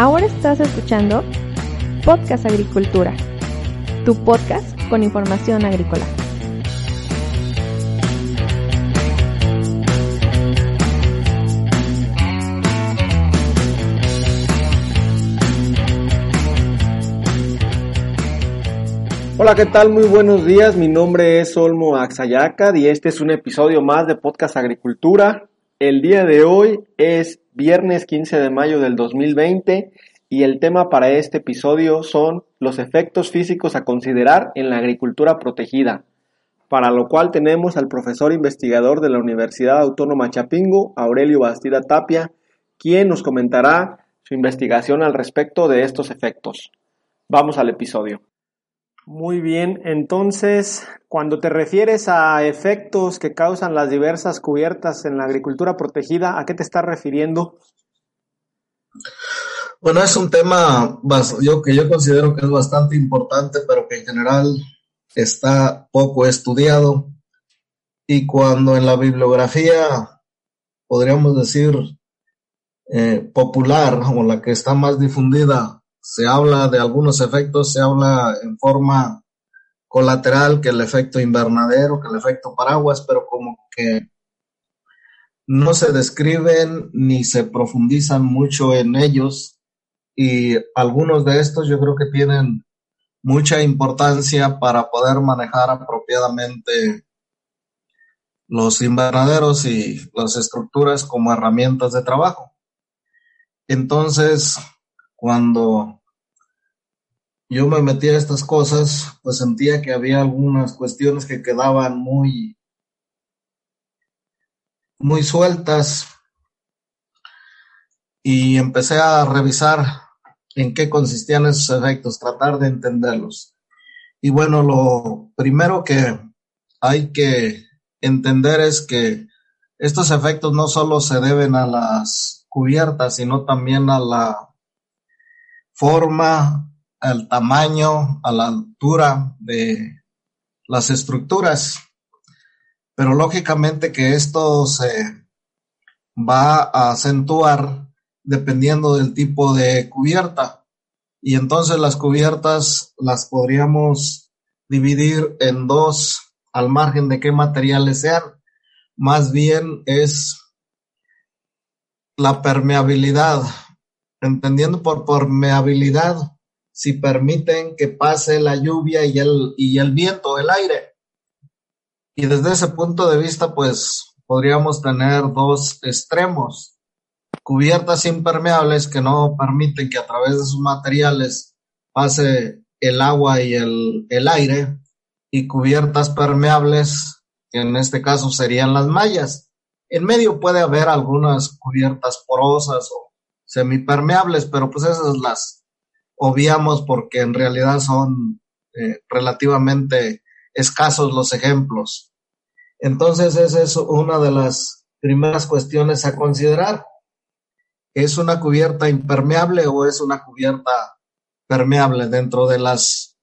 Ahora estás escuchando Podcast Agricultura, tu podcast con información agrícola. Hola, ¿qué tal? Muy buenos días. Mi nombre es Olmo Axayacad y este es un episodio más de Podcast Agricultura. El día de hoy es viernes 15 de mayo del 2020 y el tema para este episodio son los efectos físicos a considerar en la agricultura protegida, para lo cual tenemos al profesor investigador de la Universidad Autónoma Chapingo, Aurelio Bastida Tapia, quien nos comentará su investigación al respecto de estos efectos. Vamos al episodio. Muy bien, entonces, cuando te refieres a efectos que causan las diversas cubiertas en la agricultura protegida, ¿a qué te estás refiriendo? Bueno, es un tema yo, que yo considero que es bastante importante, pero que en general está poco estudiado. Y cuando en la bibliografía, podríamos decir, eh, popular o la que está más difundida, se habla de algunos efectos, se habla en forma colateral que el efecto invernadero, que el efecto paraguas, pero como que no se describen ni se profundizan mucho en ellos y algunos de estos yo creo que tienen mucha importancia para poder manejar apropiadamente los invernaderos y las estructuras como herramientas de trabajo. Entonces, cuando yo me metía a estas cosas, pues sentía que había algunas cuestiones que quedaban muy, muy sueltas y empecé a revisar en qué consistían esos efectos, tratar de entenderlos. Y bueno, lo primero que hay que entender es que estos efectos no solo se deben a las cubiertas, sino también a la forma al tamaño, a la altura de las estructuras. Pero lógicamente que esto se va a acentuar dependiendo del tipo de cubierta. Y entonces las cubiertas las podríamos dividir en dos al margen de qué materiales sean. Más bien es la permeabilidad. Entendiendo por permeabilidad si permiten que pase la lluvia y el, y el viento, el aire. Y desde ese punto de vista, pues podríamos tener dos extremos. Cubiertas impermeables que no permiten que a través de sus materiales pase el agua y el, el aire. Y cubiertas permeables, que en este caso serían las mallas. En medio puede haber algunas cubiertas porosas o semipermeables, pero pues esas las obviamos porque en realidad son eh, relativamente escasos los ejemplos. Entonces, esa es una de las primeras cuestiones a considerar. ¿Es una cubierta impermeable o es una cubierta permeable? Dentro de las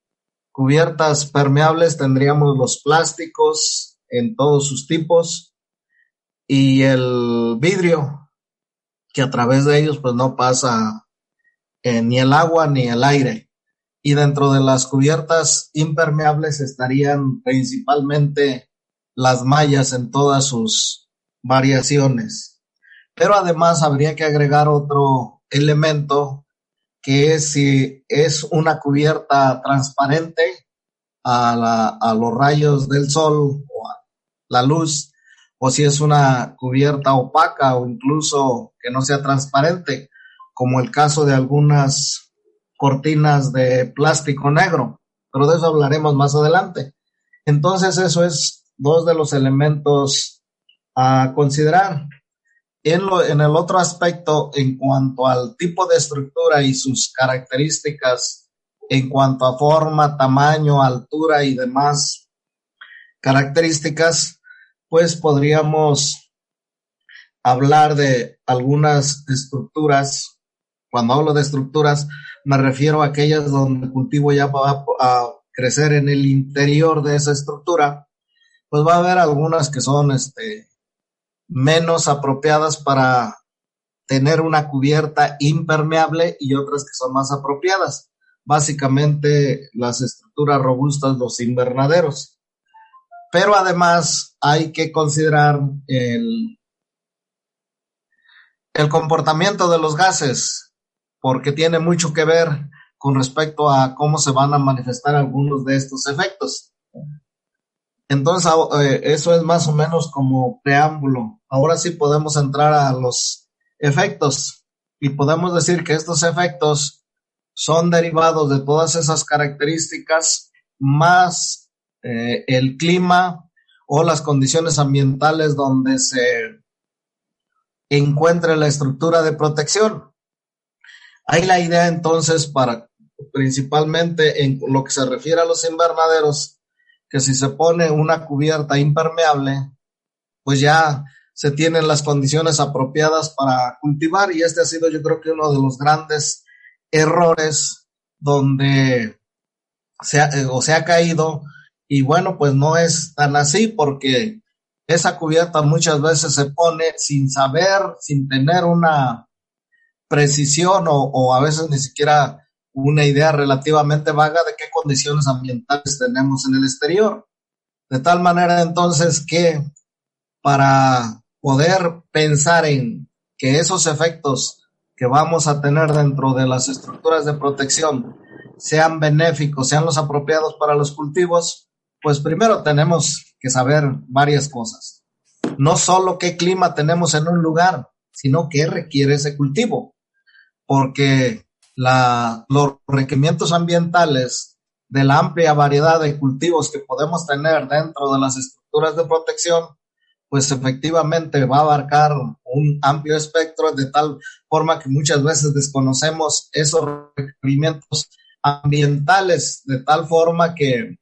cubiertas permeables tendríamos los plásticos en todos sus tipos y el vidrio, que a través de ellos pues no pasa eh, ni el agua ni el aire. Y dentro de las cubiertas impermeables estarían principalmente las mallas en todas sus variaciones. Pero además habría que agregar otro elemento que es si es una cubierta transparente a, a los rayos del sol o a la luz, o si es una cubierta opaca o incluso que no sea transparente como el caso de algunas cortinas de plástico negro, pero de eso hablaremos más adelante. Entonces, eso es dos de los elementos a considerar. En, lo, en el otro aspecto, en cuanto al tipo de estructura y sus características, en cuanto a forma, tamaño, altura y demás características, pues podríamos hablar de algunas estructuras cuando hablo de estructuras, me refiero a aquellas donde el cultivo ya va a crecer en el interior de esa estructura, pues va a haber algunas que son este, menos apropiadas para tener una cubierta impermeable y otras que son más apropiadas. Básicamente las estructuras robustas, los invernaderos. Pero además hay que considerar el, el comportamiento de los gases, porque tiene mucho que ver con respecto a cómo se van a manifestar algunos de estos efectos. Entonces, eh, eso es más o menos como preámbulo. Ahora sí podemos entrar a los efectos y podemos decir que estos efectos son derivados de todas esas características más eh, el clima o las condiciones ambientales donde se encuentre la estructura de protección. Hay la idea entonces para principalmente en lo que se refiere a los invernaderos que si se pone una cubierta impermeable, pues ya se tienen las condiciones apropiadas para cultivar y este ha sido yo creo que uno de los grandes errores donde se ha, o se ha caído y bueno, pues no es tan así porque esa cubierta muchas veces se pone sin saber, sin tener una precisión o, a veces ni siquiera una idea relativamente vaga de qué condiciones ambientales tenemos en el exterior. De tal manera entonces que para poder pensar en que esos efectos que vamos a tener dentro de las estructuras de protección sean benéficos, sean los apropiados para los cultivos, pues primero tenemos que saber varias cosas. No solo qué clima tenemos en un lugar, sino qué requiere ese cultivo. Porque los requerimientos ambientales de la amplia variedad de cultivos que podemos tener dentro de las estructuras de protección, pues efectivamente va a abarcar un amplio espectro de tal forma que muchas veces desconocemos esos requerimientos ambientales de tal forma que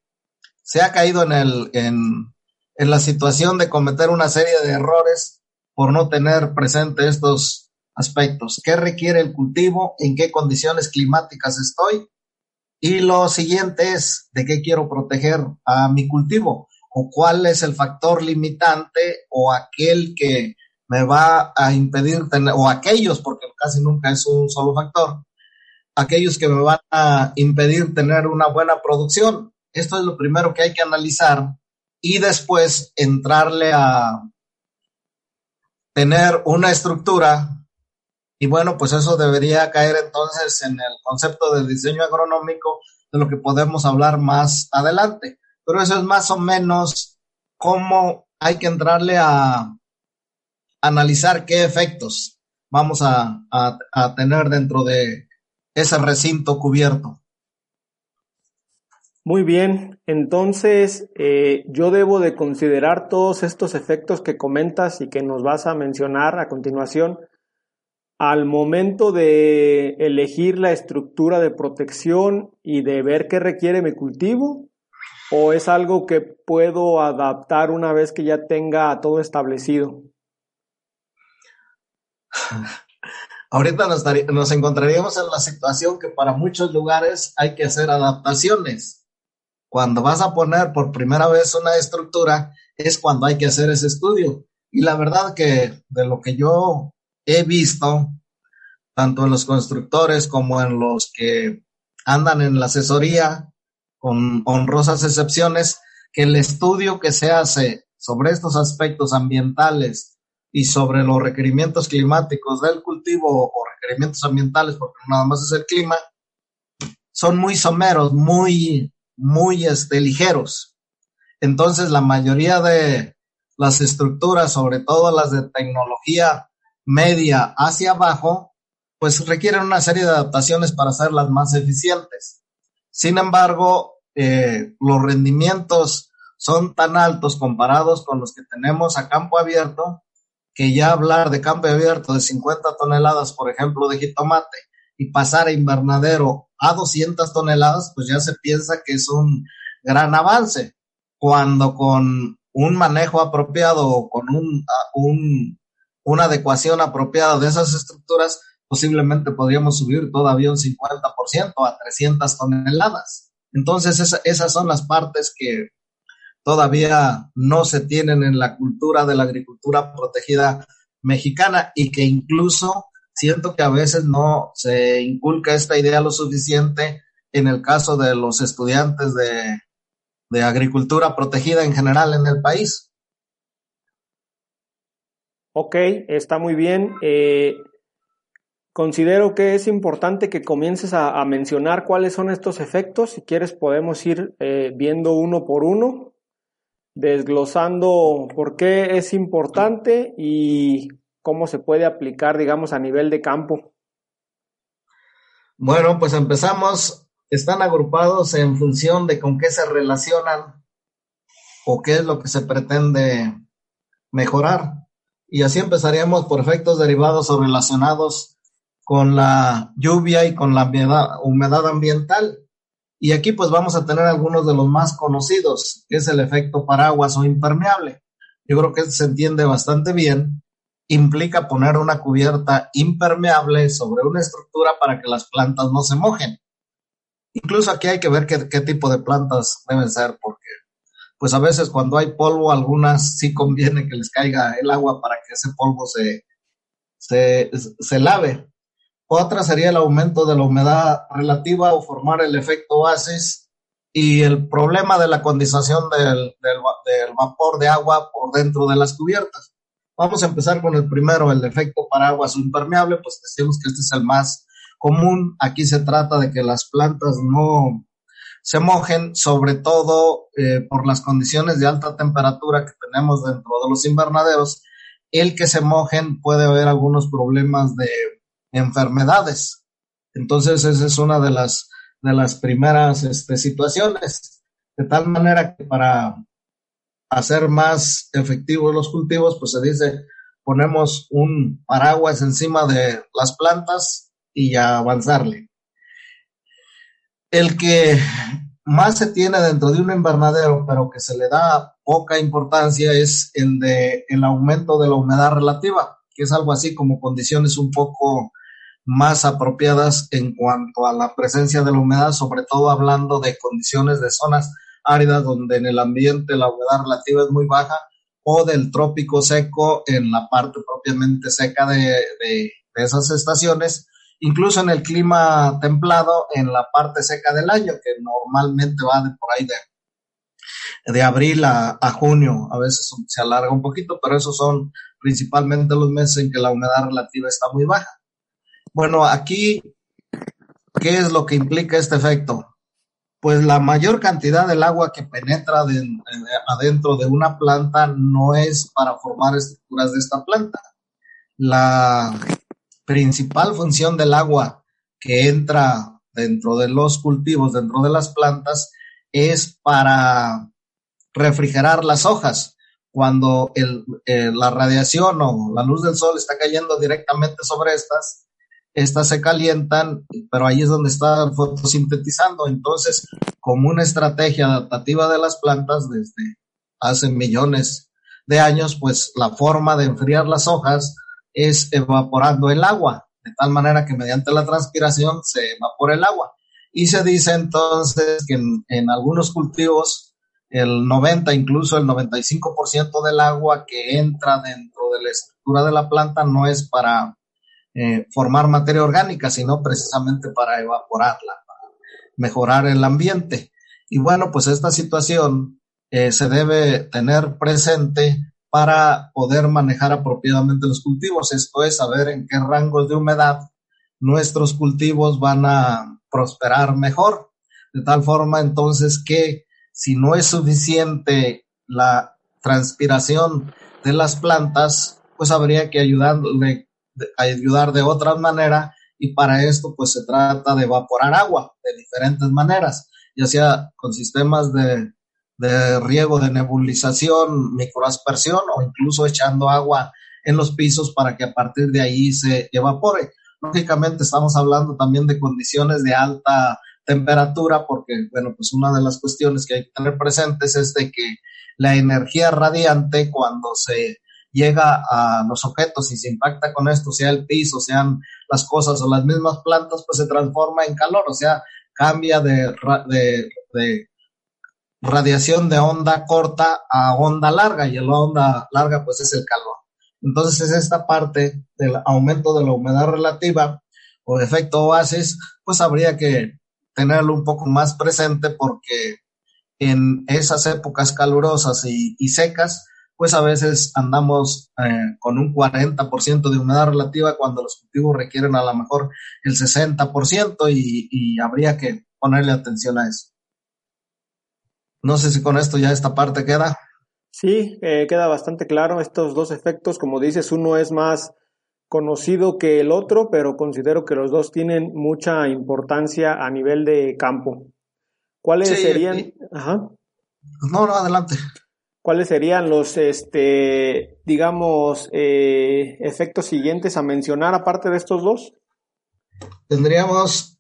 se ha caído en, el, en, en la situación de cometer una serie de errores por no tener presente estos aspectos. ¿Qué requiere el cultivo? ¿En qué condiciones climáticas estoy? Y lo siguiente es, ¿de qué quiero proteger a mi cultivo? ¿O cuál es el factor limitante o aquel que me va a impedir tener, o aquellos, porque casi nunca es un solo factor, aquellos que me van a impedir tener una buena producción? Esto es lo primero que hay que analizar y después entrarle a tener una estructura y bueno, pues eso debería caer entonces en el concepto de diseño agronómico de lo que podemos hablar más adelante. Pero eso es más o menos cómo hay que entrarle a analizar qué efectos vamos a, tener dentro de ese recinto cubierto. Muy bien, entonces eh, yo debo de considerar todos estos efectos que comentas y que nos vas a mencionar a continuación al momento de elegir la estructura de protección y de ver qué requiere mi cultivo? ¿O es algo que puedo adaptar una vez que ya tenga todo establecido? Ahorita nos, nos encontraríamos en la situación que para muchos lugares hay que hacer adaptaciones. Cuando vas a poner por primera vez una estructura, es cuando hay que hacer ese estudio. Y la verdad que de lo que yo he visto, tanto en los constructores como en los que andan en la asesoría, con honrosas excepciones, que el estudio que se hace sobre estos aspectos ambientales y sobre los requerimientos climáticos del cultivo o requerimientos ambientales, porque nada más es el clima, son muy someros, muy, muy este, ligeros. Entonces, la mayoría de las estructuras, sobre todo las de tecnología media hacia abajo, pues requieren una serie de adaptaciones para hacerlas más eficientes. Sin embargo, eh, los rendimientos son tan altos comparados con los que tenemos a campo abierto, que ya hablar de campo abierto de 50 toneladas, por ejemplo, de jitomate, y pasar a invernadero a 200 toneladas, pues ya se piensa que es un gran avance, cuando con un manejo apropiado o con un, un una adecuación apropiada de esas estructuras, posiblemente podríamos subir todavía un 50% a 300 toneladas. Entonces, esas son las partes que todavía no se tienen en la cultura de la agricultura protegida mexicana y que incluso siento que a veces no se inculca esta idea lo suficiente en el caso de los estudiantes de, de agricultura protegida en general en el país. Ok, está muy bien. Eh, considero que es importante que comiences a, mencionar cuáles son estos efectos. Si quieres podemos ir eh, viendo uno por uno, desglosando por qué es importante y cómo se puede aplicar, digamos, a nivel de campo. Bueno, pues empezamos. Están agrupados en función de con qué se relacionan o qué es lo que se pretende mejorar y así empezaríamos por efectos derivados o relacionados con la lluvia y con la humedad, ambiental. Y aquí pues vamos a tener algunos de los más conocidos, que es el efecto paraguas o impermeable. Yo creo que se entiende bastante bien. Implica poner una cubierta impermeable sobre una estructura para que las plantas no se mojen. Incluso aquí hay que ver qué, tipo de plantas deben ser, porque pues a veces cuando hay polvo, algunas sí conviene que les caiga el agua para que ese polvo se, se, lave. Otra sería el aumento de la humedad relativa o formar el efecto oasis y el problema de la condensación del, del, vapor de agua por dentro de las cubiertas. Vamos a empezar con el primero, el efecto paraguas impermeable, pues decimos que este es el más común. Aquí se trata de que las plantas no, se mojen, sobre todo eh, por las condiciones de alta temperatura que tenemos dentro de los invernaderos, el que se mojen puede haber algunos problemas de enfermedades. Entonces, esa es una de las, de las primeras este, situaciones. De tal manera que para hacer más efectivos los cultivos, pues se dice, ponemos un paraguas encima de las plantas y avanzarle. El que más se tiene dentro de un invernadero, pero que se le da poca importancia, es el de el aumento de la humedad relativa, que es algo así como condiciones un poco más apropiadas en cuanto a la presencia de la humedad, sobre todo hablando de condiciones de zonas áridas donde en el ambiente la humedad relativa es muy baja, o del trópico seco en la parte propiamente seca de, de esas estaciones, incluso en el clima templado, en la parte seca del año, que normalmente va de por ahí de, de abril a, junio, a veces se alarga un poquito, pero esos son principalmente los meses en que la humedad relativa está muy baja. Bueno, aquí, ¿qué es lo que implica este efecto? Pues la mayor cantidad del agua que penetra adentro de una planta no es para formar estructuras de esta planta. La principal función del agua que entra dentro de los cultivos, dentro de las plantas, es para refrigerar las hojas. Cuando eh, la radiación o la luz del sol está cayendo directamente sobre estas, estas se calientan, pero ahí es donde está fotosintetizando. Entonces, como una estrategia adaptativa de las plantas desde hace millones de años, pues la forma de enfriar las hojas es evaporando el agua, de tal manera que mediante la transpiración se evapora el agua. Y se dice entonces que en, algunos cultivos el 90, incluso el 95% del agua que entra dentro de la estructura de la planta no es para eh, formar materia orgánica, sino precisamente para evaporarla, para mejorar el ambiente. Y bueno, pues esta situación eh, se debe tener presente para poder manejar apropiadamente los cultivos. Esto es saber en qué rangos de humedad nuestros cultivos van a prosperar mejor. De tal forma entonces que si no es suficiente la transpiración de las plantas, pues habría que ayudarle, ayudar de otra manera y para esto pues se trata de evaporar agua de diferentes maneras, ya sea con sistemas de de riego, de nebulización, microaspersión o incluso echando agua en los pisos para que a partir de ahí se evapore. Lógicamente estamos hablando también de condiciones de alta temperatura porque, bueno, pues una de las cuestiones que hay que tener presentes es de que la energía radiante cuando se llega a los objetos y se impacta con esto, sea el piso, sean las cosas o las mismas plantas, pues se transforma en calor, o sea, cambia de, de, radiación de onda corta a onda larga y la onda larga pues es el calor. Entonces esta parte del aumento de la humedad relativa o efecto oasis, pues habría que tenerlo un poco más presente porque en esas épocas calurosas y, secas, pues a veces andamos eh, con un 40% de humedad relativa cuando los cultivos requieren a lo mejor el 60% y, y habría que ponerle atención a eso. No sé si con esto ya esta parte queda. Sí, eh, queda bastante claro estos dos efectos. Como dices, uno es más conocido que el otro, pero considero que los dos tienen mucha importancia a nivel de campo. ¿Cuáles serían? Ajá. No, no, adelante. ¿Cuáles serían los, este, digamos, eh, efectos siguientes a mencionar aparte de estos dos? Tendríamos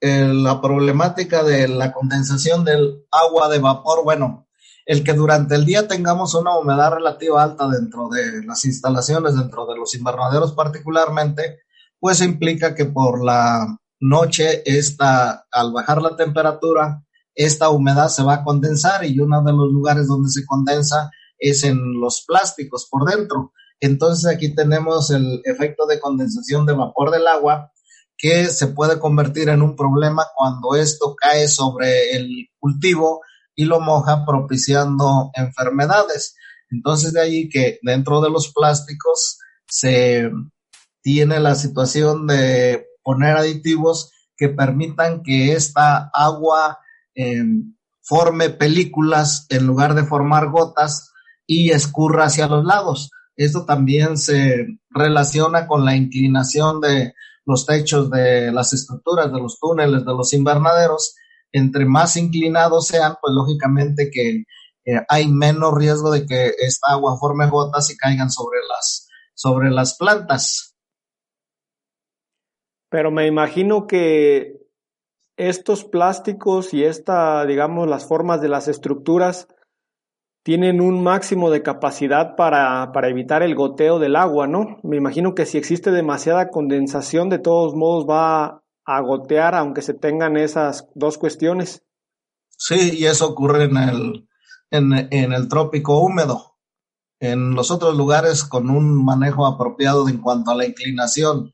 la problemática de la condensación del agua de vapor, bueno, el que durante el día tengamos una humedad relativa alta dentro de las instalaciones, dentro de los invernaderos particularmente, pues implica que por la noche esta, al bajar la temperatura, esta humedad se va a condensar y uno de los lugares donde se condensa es en los plásticos por dentro. Entonces aquí tenemos el efecto de condensación de vapor del agua que se puede convertir en un problema cuando esto cae sobre el cultivo y lo moja propiciando enfermedades. Entonces de ahí que dentro de los plásticos se tiene la situación de poner aditivos que permitan que esta agua em, forme películas en lugar de formar gotas y escurra hacia los lados. Esto también se relaciona con la inclinación de los techos de las estructuras, de los túneles, de los invernaderos, entre más inclinados sean, pues lógicamente que eh, hay menos riesgo de que esta agua forme gotas y caigan sobre las, sobre las plantas. Pero me imagino que estos plásticos y esta, digamos, las formas de las estructuras tienen un máximo de capacidad para, para, evitar el goteo del agua, ¿no? Me imagino que si existe demasiada condensación, de todos modos va a gotear, aunque se tengan esas dos cuestiones. Sí, y eso ocurre en el, en, en el trópico húmedo. En los otros lugares, con un manejo apropiado en cuanto a la inclinación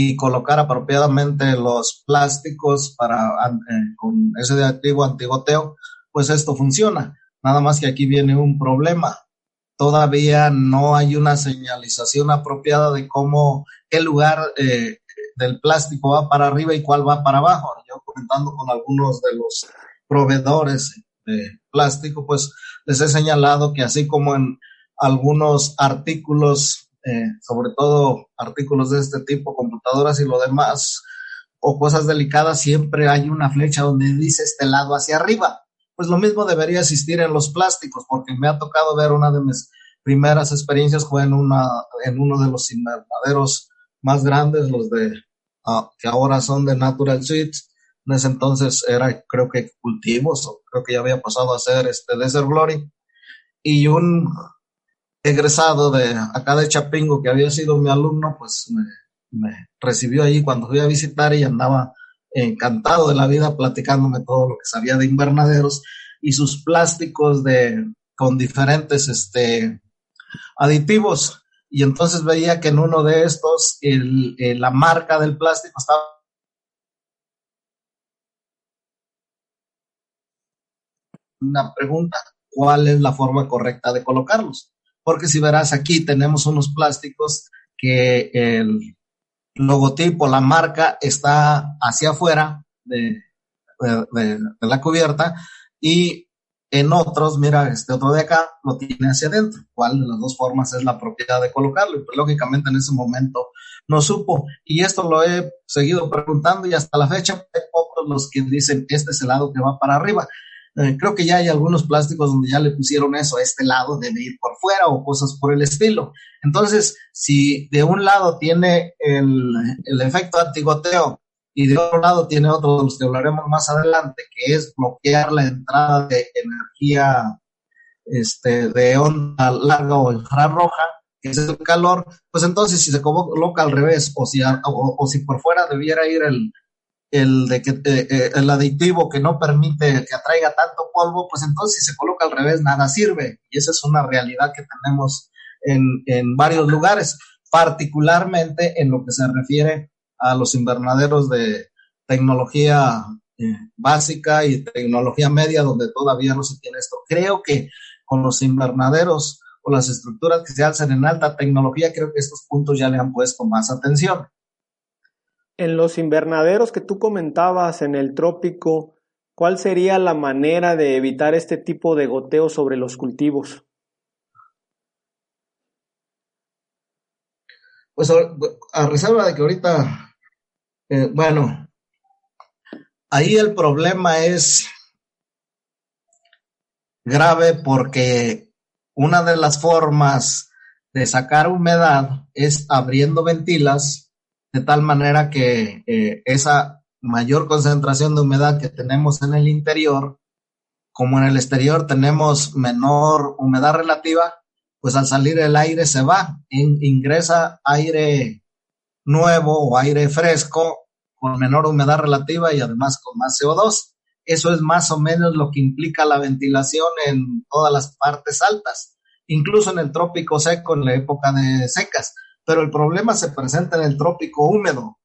y colocar apropiadamente los plásticos para, eh, con ese activo antigoteo, pues esto funciona Nada más que aquí viene un problema. Todavía no hay una señalización apropiada de cómo el lugar eh, del plástico va para arriba y cuál va para abajo. Yo comentando con algunos de los proveedores de plástico, pues les he señalado que así como en algunos artículos, eh, sobre todo artículos de este tipo, computadoras y lo demás, o cosas delicadas, siempre hay una flecha donde dice este lado hacia arriba pues lo mismo debería existir en los plásticos, porque me ha tocado ver una de mis primeras experiencias fue en, una, en uno de los invernaderos más grandes, los de ah, que ahora son de Natural Suites. En ese entonces era, creo que cultivos, o creo que ya había pasado a ser este Desert Glory. Y un egresado de acá de Chapingo, que había sido mi alumno, pues me, recibió allí cuando fui a visitar y andaba encantado de la vida platicándome todo lo que sabía de invernaderos y sus plásticos de, con diferentes este, aditivos. Y entonces veía que en uno de estos el, la marca del plástico estaba una pregunta, ¿cuál es la forma correcta de colocarlos? Porque si verás aquí tenemos unos plásticos que el, logotipo, la marca está hacia afuera de, la cubierta y en otros, mira, este otro de acá lo tiene hacia adentro. ¿Cuál de las dos formas es la propiedad de colocarlo? Y pues lógicamente en ese momento no supo. Y esto lo he seguido preguntando y hasta la fecha hay pocos los que dicen este es el lado que va para arriba. Eh, creo que ya hay algunos plásticos donde ya le pusieron eso a este lado, debe ir por fuera o cosas por el estilo. Entonces, si de un lado tiene el, el efecto antigoteo y de otro lado tiene otro de los que hablaremos más adelante, que es bloquear la entrada de energía este, de onda larga o infrarroja, que es el calor, pues entonces si se coloca al revés o si, o si por fuera debiera ir el, el de que eh, eh, el aditivo que no permite que atraiga tanto polvo, pues entonces si se coloca al revés nada sirve y esa es una realidad que tenemos en, en varios lugares, particularmente en lo que se refiere a los invernaderos de tecnología eh, básica y tecnología media, donde todavía no se tiene esto. Creo que con los invernaderos o las estructuras que se alzan en alta tecnología, creo que estos puntos ya le han puesto más atención. En los invernaderos que tú comentabas en el trópico, ¿cuál sería la manera de evitar este tipo de goteo sobre los cultivos? Pues a reserva de que ahorita, eh, bueno, ahí el problema es grave porque una de las formas de sacar humedad es abriendo ventilas de tal manera que eh, esa mayor concentración de humedad que tenemos en el interior, como en el exterior tenemos menor humedad relativa, pues al salir el aire se va, ingresa aire nuevo o aire fresco con menor humedad relativa y además con más CO2. Eso es más o menos lo que implica la ventilación en todas las partes altas, incluso en el trópico seco en la época de secas pero el problema se presenta en el trópico húmedo,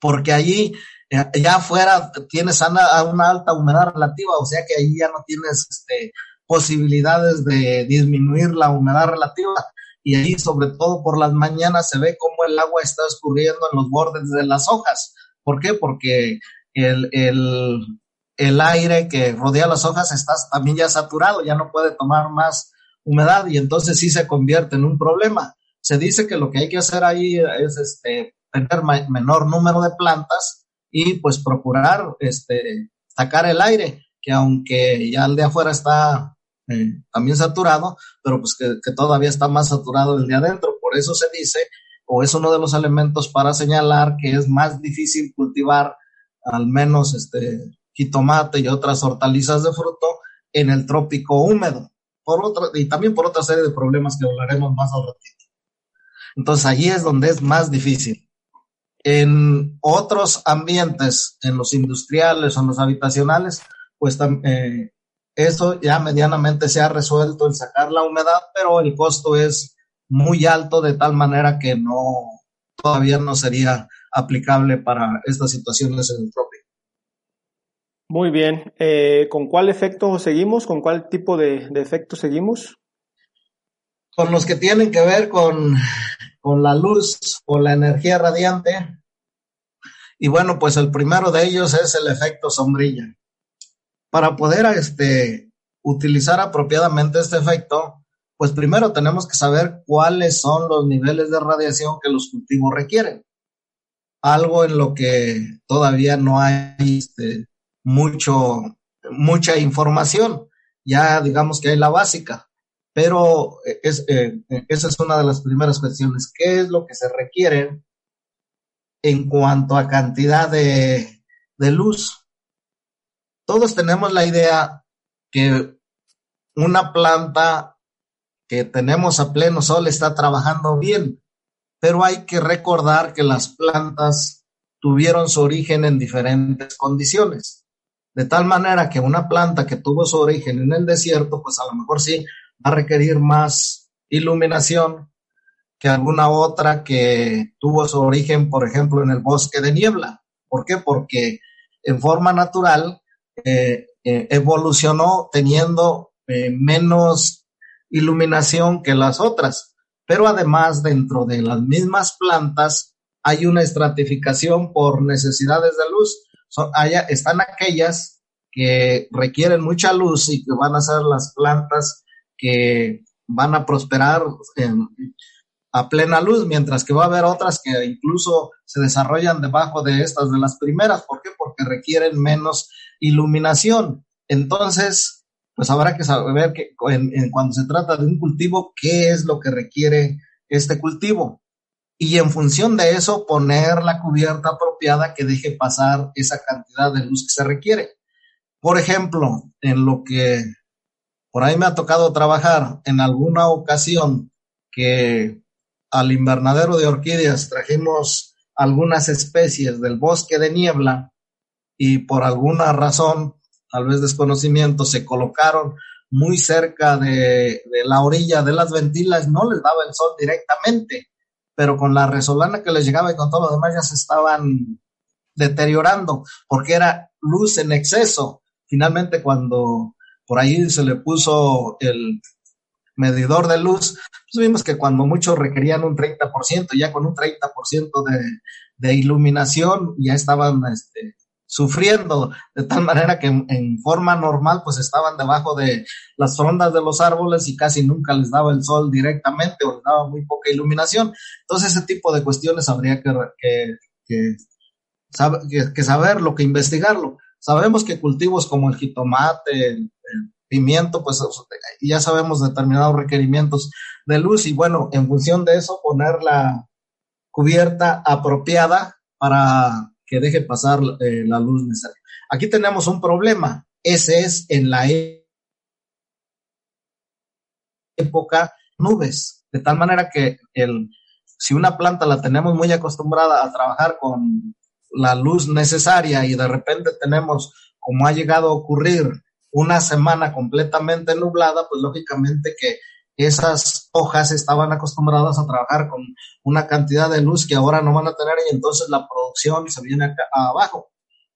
porque allí eh, ya afuera tienes una, una, alta humedad relativa, o sea que allí ya no tienes este, posibilidades de disminuir la humedad relativa y ahí sobre todo por las mañanas se ve cómo el agua está escurriendo en los bordes de las hojas. ¿Por qué? Porque el, el, el aire que rodea las hojas está también ya saturado, ya no puede tomar más humedad y entonces sí se convierte en un problema se dice que lo que hay que hacer ahí es este, tener menor número de plantas y pues procurar este, sacar el aire, que aunque ya el de afuera está eh, también saturado, pero pues que, todavía está más saturado el de adentro. Por eso se dice, o es uno de los elementos para señalar que es más difícil cultivar al menos este jitomate y otras hortalizas de fruto en el trópico húmedo. Por otra, y también por otra serie de problemas que hablaremos más al ratito. Entonces allí es donde es más difícil. En otros ambientes, en los industriales o en los habitacionales, pues eh, eso ya medianamente se ha resuelto el sacar la humedad, pero el costo es muy alto de tal manera que no todavía no sería aplicable para estas situaciones en el trópico. Muy bien. Eh, ¿Con cuál efecto seguimos? ¿Con cuál tipo de efecto seguimos? Con los que tienen que ver con con la luz o la energía radiante. Y bueno, pues el primero de ellos es el efecto sombrilla. Para poder este, utilizar apropiadamente este efecto, pues primero tenemos que saber cuáles son los niveles de radiación que los cultivos requieren. Algo en lo que todavía no hay este, mucho, mucha información. Ya digamos que hay la básica. Pero eh, es, eh, esa es una de las primeras cuestiones. ¿Qué es lo que se requiere en cuanto a cantidad de, de luz? Todos tenemos la idea que una planta que tenemos a pleno sol está trabajando bien, pero hay que recordar que las plantas tuvieron su origen en diferentes condiciones. De tal manera que una planta que tuvo su origen en el desierto, pues a lo mejor sí a requerir más iluminación que alguna otra que tuvo su origen, por ejemplo, en el bosque de niebla. ¿Por qué? Porque en forma natural eh, eh, evolucionó teniendo eh, menos iluminación que las otras. Pero además, dentro de las mismas plantas hay una estratificación por necesidades de luz. están aquellas que requieren mucha luz y que van a ser las plantas que van a prosperar a plena luz, mientras que va a haber otras que incluso se desarrollan debajo de estas de las primeras. ¿Por qué? Porque requieren menos iluminación. Entonces, pues habrá que saber que cuando se trata de un cultivo, qué es lo que requiere este cultivo. Y en función de eso, poner la cubierta apropiada que deje pasar esa cantidad de luz que se requiere. Por ejemplo, en lo que por ahí me ha tocado trabajar en alguna ocasión que al invernadero de orquídeas trajimos algunas especies del bosque de niebla y por alguna razón, tal vez desconocimiento, se colocaron muy cerca de, la orilla de las ventilas no les daba el sol directamente, pero con la resolana que les llegaba y con todo lo demás ya se estaban deteriorando porque era luz en exceso. Finalmente cuando por ahí se le puso el medidor de luz, pues vimos que cuando muchos requerían un 30%, ya con un 30% de, de iluminación ya estaban este, sufriendo, de tal manera que en, forma normal pues estaban debajo de las frondas de los árboles y casi nunca les daba el sol directamente o les daba muy poca iluminación. Entonces ese tipo de cuestiones habría que, que, que, que saberlo, que investigarlo. Sabemos que cultivos como el jitomate, el, pimiento, pues ya sabemos determinados requerimientos de luz y bueno, en función de eso poner la cubierta apropiada para que deje pasar eh, la luz necesaria. Aquí tenemos un problema. Ese es en la e-, época nubes, de tal manera que el, si una planta la tenemos muy acostumbrada a trabajar con la luz necesaria y de repente tenemos, como ha llegado a ocurrir, una semana completamente nublada, pues lógicamente que esas hojas estaban acostumbradas a trabajar con una cantidad de luz que ahora no van a tener y entonces la producción se viene acá abajo.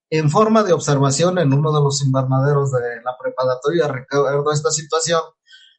En forma de observación en uno de los invernaderos de la preparatoria recuerdo esta situación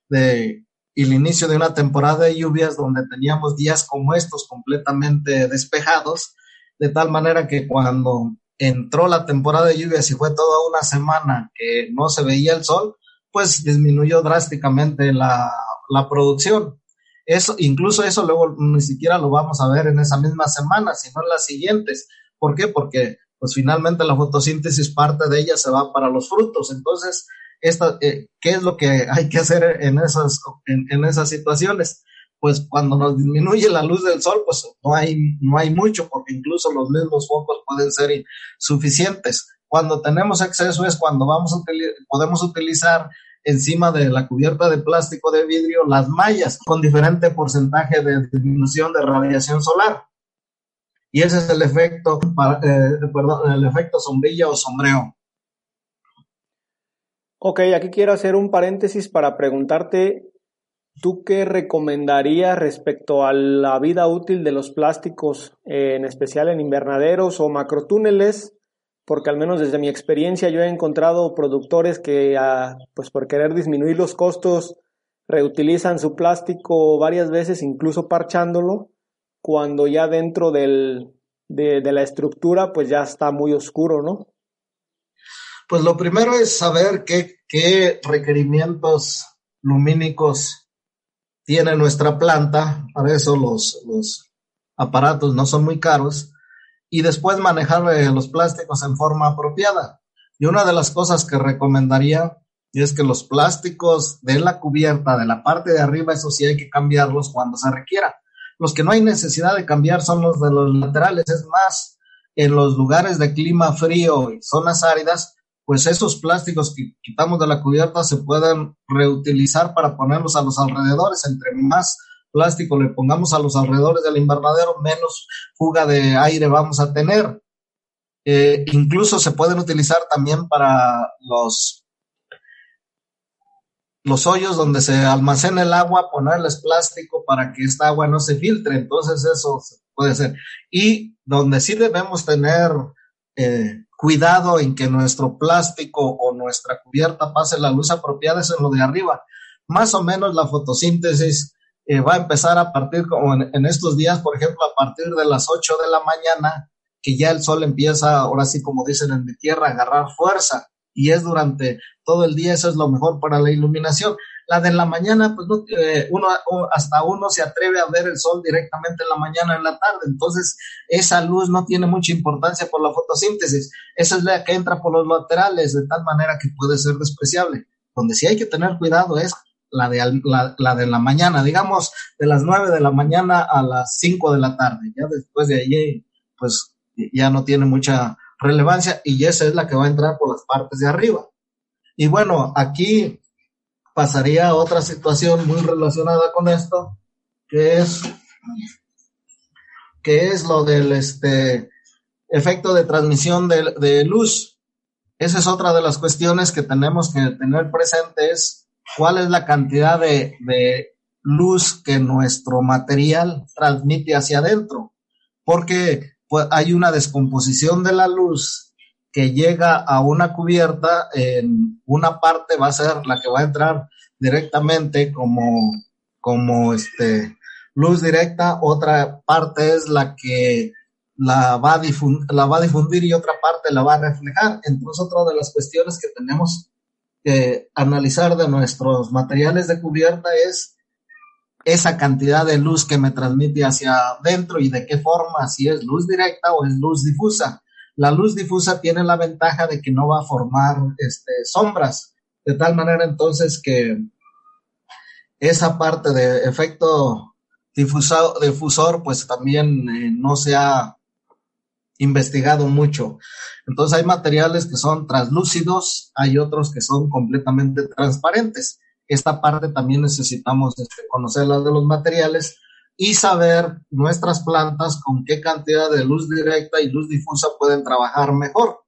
de el inicio de una temporada de lluvias donde teníamos días como estos completamente despejados, de tal manera que cuando entró la temporada de lluvias y fue toda una semana que no se veía el sol, pues disminuyó drásticamente la la producción. Eso, incluso eso luego ni siquiera lo vamos a ver en esa misma semana, sino en las siguientes. ¿Por qué? Porque pues finalmente la fotosíntesis, parte de ella se va para los frutos. Entonces, esta, eh, ¿qué es lo que hay que hacer en esas, en, esas situaciones? Pues cuando nos disminuye la luz del sol, pues no hay, no hay mucho, porque incluso los mismos focos pueden ser insuficientes. Cuando tenemos exceso es cuando vamos a podemos utilizar encima de la cubierta de plástico de vidrio las mallas con diferente porcentaje de disminución de radiación solar. Y ese es el efecto, eh, perdón, el efecto sombrilla o sombreo. Ok, aquí quiero hacer un paréntesis para preguntarte, ¿tú qué recomendarías respecto a la vida útil de los plásticos, en especial en invernaderos o macrotúneles? porque al menos desde mi experiencia yo he encontrado productores que, ah, pues por querer disminuir los costos, reutilizan su plástico varias veces, incluso parchándolo, cuando ya dentro del, de, la estructura pues ya está muy oscuro, ¿no? Pues lo primero es saber qué, qué requerimientos lumínicos tiene nuestra planta, para eso los, los aparatos no son muy caros, y después manejar eh, los plásticos en forma apropiada. Y una de las cosas que recomendaría es que los plásticos de la cubierta, de la parte de arriba, eso sí hay que cambiarlos cuando se requiera. Los que no hay necesidad de cambiar son los de los laterales. Es más, en los lugares de clima frío y zonas áridas, pues esos plásticos que quitamos de la cubierta se pueden reutilizar para ponerlos a los alrededores. Entre más plástico le pongamos a los alrededores del invernadero, menos fuga de aire vamos a tener. Eh, incluso se pueden utilizar también para los, los hoyos donde se almacena el agua, ponerles plástico para que esta agua no se filtre. Entonces eso puede ser. Y donde sí debemos tener eh, cuidado en que nuestro plástico o nuestra cubierta pase la luz apropiada es en lo de arriba. Más o menos la fotosíntesis eh, va a empezar a partir como en, estos días, por ejemplo, a partir de las 8 de la mañana, que ya el sol empieza, ahora sí como dicen en mi tierra, a agarrar fuerza y es durante todo el día, eso es lo mejor para la iluminación. La de la mañana, pues no, uno, hasta uno se atreve a ver el sol directamente en la mañana, en la tarde, entonces esa luz no tiene mucha importancia por la fotosíntesis, esa es la que entra por los laterales, de tal manera que puede ser despreciable. Donde sí hay que tener cuidado es la de, la, de la mañana, digamos de las 9 de la mañana a las 5 de la tarde. Ya después de allí, pues ya no tiene mucha relevancia y esa es la que va a entrar por las partes de arriba. Y bueno, aquí pasaría a otra situación muy relacionada con esto, que es, que es lo del este, efecto de transmisión de, luz. Esa es otra de las cuestiones que tenemos que tener presentes cuál es la cantidad de, de luz que nuestro material transmite hacia adentro, porque pues, hay una descomposición de la luz que llega a una cubierta, en una parte va a ser la que va a entrar directamente como, como este, luz directa, otra parte es la que la va, a la va a difundir y otra parte la va a reflejar. Entonces, otra de las cuestiones que tenemos que analizar de nuestros materiales de cubierta es esa cantidad de luz que me transmite hacia adentro y de qué forma, si es luz directa o es luz difusa. La luz difusa tiene la ventaja de que no va a formar este, sombras, de tal manera entonces que esa parte de efecto difusor, pues también eh, no se ha investigado mucho. Entonces hay materiales que son translúcidos, hay otros que son completamente transparentes esta parte también necesitamos este, conocerla de los materiales y saber nuestras plantas con qué cantidad de luz directa y luz difusa pueden trabajar mejor.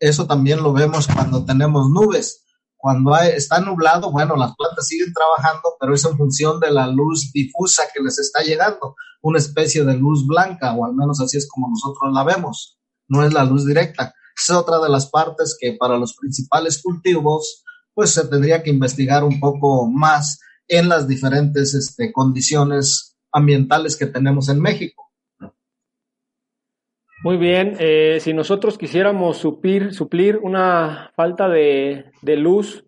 Eso también lo vemos cuando tenemos nubes. Cuando está nublado, bueno, las plantas siguen trabajando, pero es en función de la luz difusa que les está llegando, una especie de luz blanca, o al menos así es como nosotros la vemos, no es la luz directa. Es otra de las partes que para los principales cultivos pues se tendría que investigar un poco más en las diferentes este, condiciones ambientales que tenemos en México. Muy bien, eh, si nosotros quisiéramos suplir, suplir una falta de, de luz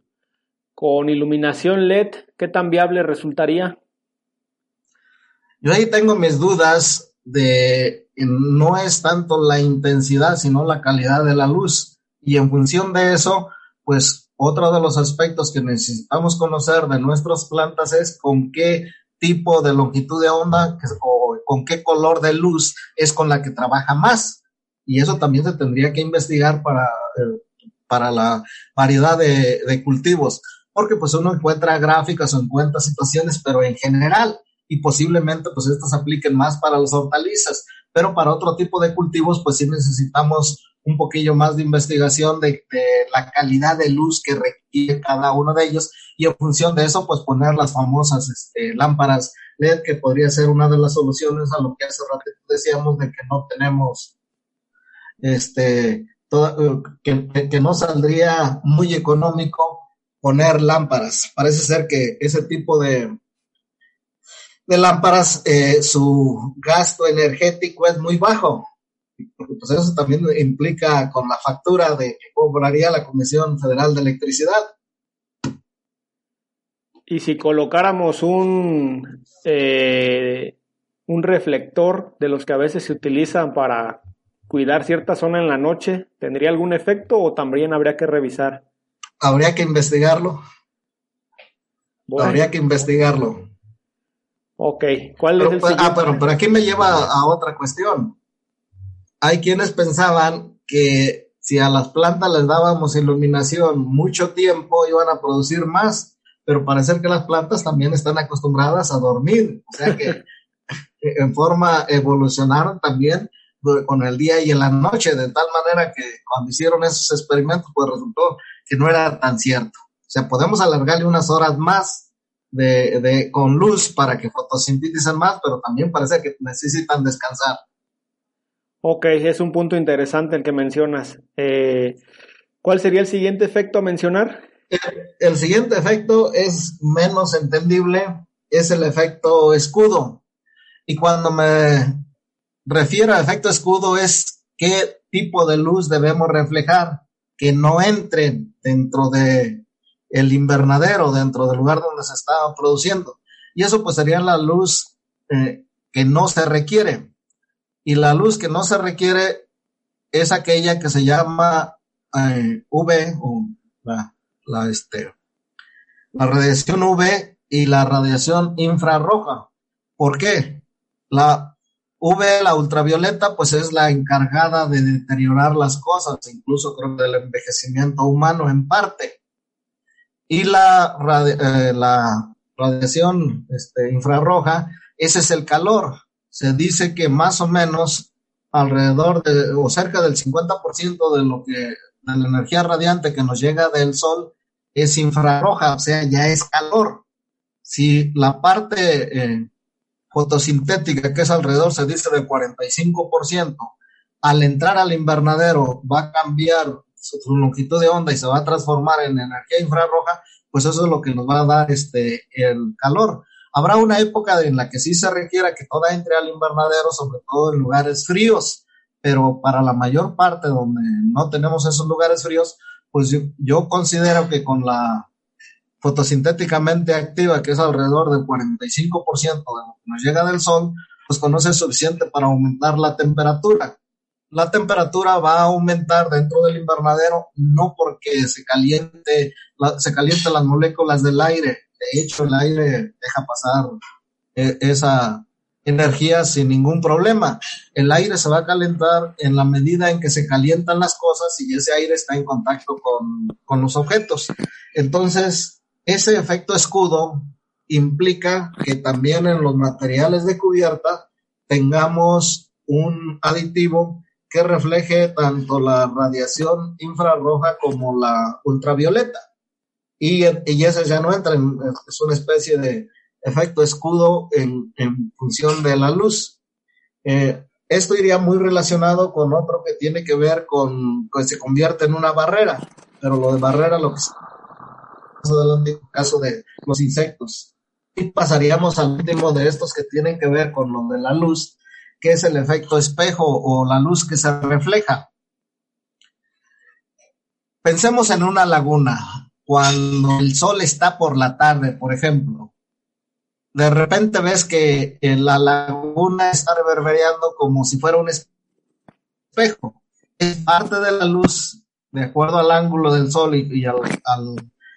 con iluminación LED, ¿qué tan viable resultaría? Yo ahí tengo mis dudas de no es tanto la intensidad, sino la calidad de la luz. Y en función de eso, pues otro de los aspectos que necesitamos conocer de nuestras plantas es con qué tipo de longitud de onda o con qué color de luz es con la que trabaja más. Y eso también se tendría que investigar para, eh, para la variedad de, de cultivos, porque pues uno encuentra gráficas o encuentra situaciones, pero en general, y posiblemente pues estas apliquen más para las hortalizas, pero para otro tipo de cultivos pues sí necesitamos un poquillo más de investigación de, la calidad de luz que requiere cada uno de ellos y en función de eso, pues poner las famosas este, lámparas LED, que podría ser una de las soluciones a lo que hace rato decíamos de que no tenemos, este, que, que no saldría muy económico poner lámparas. Parece ser que ese tipo de, de lámparas, eh, su gasto energético es muy bajo porque pues eso también implica con la factura de que cobraría la Comisión Federal de Electricidad. Y si colocáramos un, eh, un reflector de los que a veces se utilizan para cuidar cierta zona en la noche, ¿tendría algún efecto o también habría que revisar? Habría que investigarlo. Habría que investigarlo. Ok, ¿cuál es el pues, Ah, pero, pero aquí me lleva a otra cuestión. Hay quienes pensaban que si a las plantas les dábamos iluminación mucho tiempo iban a producir más, pero parece que las plantas también están acostumbradas a dormir, o sea que en forma evolucionaron también con el día y en la noche, de tal manera que cuando hicieron esos experimentos, pues resultó que no era tan cierto. O sea, podemos alargarle unas horas más de, de con luz para que fotosinteticen más, pero también parece que necesitan descansar. Ok, es un punto interesante el que mencionas. Eh, ¿Cuál sería el siguiente efecto a mencionar? El, siguiente efecto es menos entendible, es el efecto escudo. Y cuando me refiero a efecto escudo es qué tipo de luz debemos reflejar que no entre dentro de el invernadero, dentro del lugar donde se está produciendo. Y eso pues sería la luz eh, que no se requiere y la luz que no se requiere es aquella que se llama eh, V o la, la, este, la radiación UV y la radiación infrarroja. ¿Por qué? La UV, la ultravioleta, pues es la encargada de deteriorar las cosas, incluso creo del envejecimiento humano en parte. Y la, eh, la radiación este, infrarroja, ese es el calor se dice que más o menos alrededor de o cerca del 50% de lo que de la energía radiante que nos llega del sol es infrarroja, o sea, ya es calor. Si la parte eh, fotosintética, que es alrededor, se dice del 45%, al entrar al invernadero va a cambiar su, longitud de onda y se va a transformar en energía infrarroja, pues eso es lo que nos va a dar este, el calor. Habrá una época en la que sí se requiera que toda entre al invernadero, sobre todo en lugares fríos, pero para la mayor parte donde no tenemos esos lugares fríos, pues yo, yo considero que con la fotosintéticamente activa, que es alrededor del 45% de lo que nos llega del sol, pues con eso es suficiente para aumentar la temperatura. La temperatura va a aumentar dentro del invernadero no porque se caliente, se calienten las moléculas del aire. De hecho, el aire deja pasar eh, esa energía sin ningún problema. El aire se va a calentar en la medida en que se calientan las cosas y ese aire está en contacto con, con los objetos. Entonces, ese efecto escudo implica que también en los materiales de cubierta tengamos un aditivo que refleje tanto la radiación infrarroja como la ultravioleta. Y, y ese ya no entra, en, es una especie de efecto escudo en, función de la luz. Eh, esto iría muy relacionado con otro que tiene que ver con que se convierte en una barrera, pero lo de barrera lo que adelante en caso de los insectos. Y pasaríamos al último de estos que tienen que ver con lo de la luz, que es el efecto espejo o la luz que se refleja. Pensemos en una laguna. Cuando el sol está por la tarde, por ejemplo, de repente ves que la laguna está reverberando como si fuera un espejo. Es parte de la luz, de acuerdo al ángulo del sol y, al,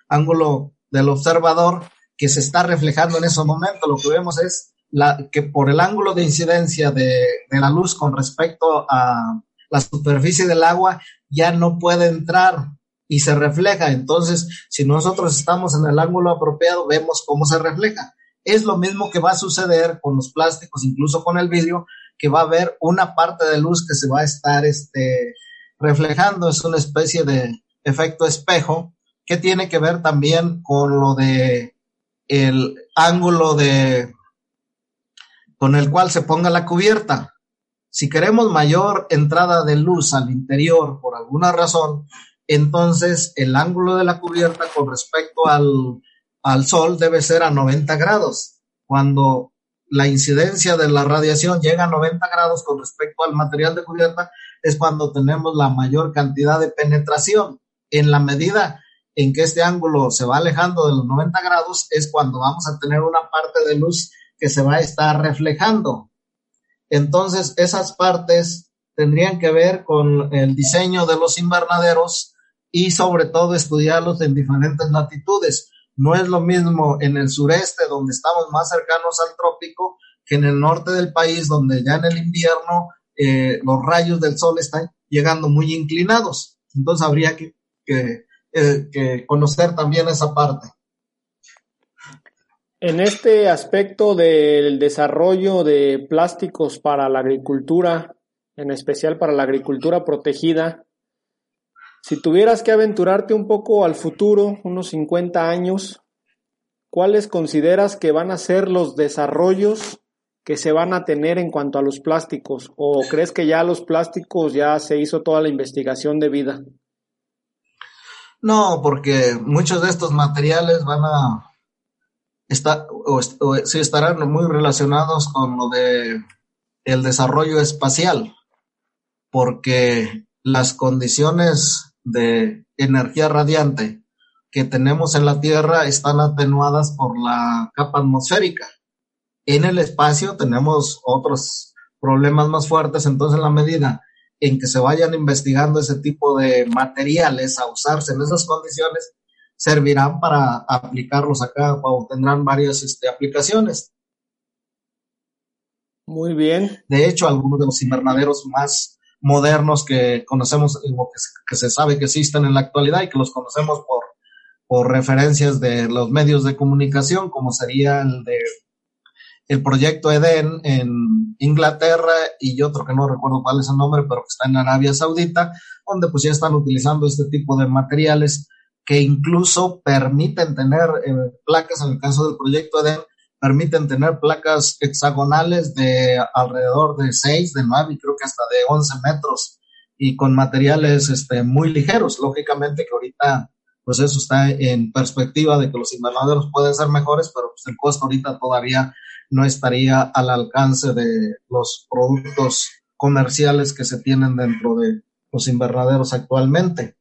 ángulo del observador que se está reflejando en ese momento. Lo que vemos es la, que por el ángulo de incidencia de, la luz con respecto a la superficie del agua ya no puede entrar y se refleja. Entonces, si nosotros estamos en el ángulo apropiado, vemos cómo se refleja. Es lo mismo que va a suceder con los plásticos, incluso con el vidrio, que va a haber una parte de luz que se va a estar este, reflejando. Es una especie de efecto espejo que tiene que ver también con lo de el ángulo de con el cual se ponga la cubierta. Si queremos mayor entrada de luz al interior por alguna razón, entonces el ángulo de la cubierta con respecto al, al sol debe ser a 90 grados. Cuando la incidencia de la radiación llega a 90 grados con respecto al material de cubierta, es cuando tenemos la mayor cantidad de penetración. En la medida en que este ángulo se va alejando de los 90 grados es cuando vamos a tener una parte de luz que se va a estar reflejando. Entonces, esas partes tendrían que ver con el diseño de los invernaderos y sobre todo estudiarlos en diferentes latitudes. No es lo mismo en el sureste, donde estamos más cercanos al trópico, que en el norte del país, donde ya en el invierno eh, los rayos del sol están llegando muy inclinados. Entonces habría que, que conocer también esa parte. En este aspecto del desarrollo de plásticos para la agricultura, en especial para la agricultura protegida, si tuvieras que aventurarte un poco al futuro, unos 50 años, ¿cuáles consideras que van a ser los desarrollos que se van a tener en cuanto a los plásticos? ¿O crees que ya los plásticos ya se hizo toda la investigación de vida? No, porque muchos de estos materiales van a estar, o, sí estarán muy relacionados con lo de el desarrollo espacial, porque las condiciones de energía radiante que tenemos en la Tierra están atenuadas por la capa atmosférica. En el espacio tenemos otros problemas más fuertes, entonces en la medida en que se vayan investigando ese tipo de materiales a usarse en esas condiciones, servirán para aplicarlos acá o tendrán varias este, aplicaciones. Muy bien. De hecho, algunos de los invernaderos más modernos que conocemos, o que, se sabe que existen en la actualidad y que los conocemos por, por referencias de los medios de comunicación, como sería el de el proyecto Eden en Inglaterra y otro que no recuerdo cuál es el nombre, pero que está en Arabia Saudita, donde pues ya están utilizando este tipo de materiales que incluso permiten tener eh, placas, en el caso del proyecto EDEN, permiten tener placas hexagonales de alrededor de 6, de 9 y creo que hasta de 11 metros y con materiales este, muy ligeros. Lógicamente que ahorita pues eso está en perspectiva de que los invernaderos pueden ser mejores, pero pues el costo ahorita todavía no estaría al alcance de los productos comerciales que se tienen dentro de los invernaderos actualmente.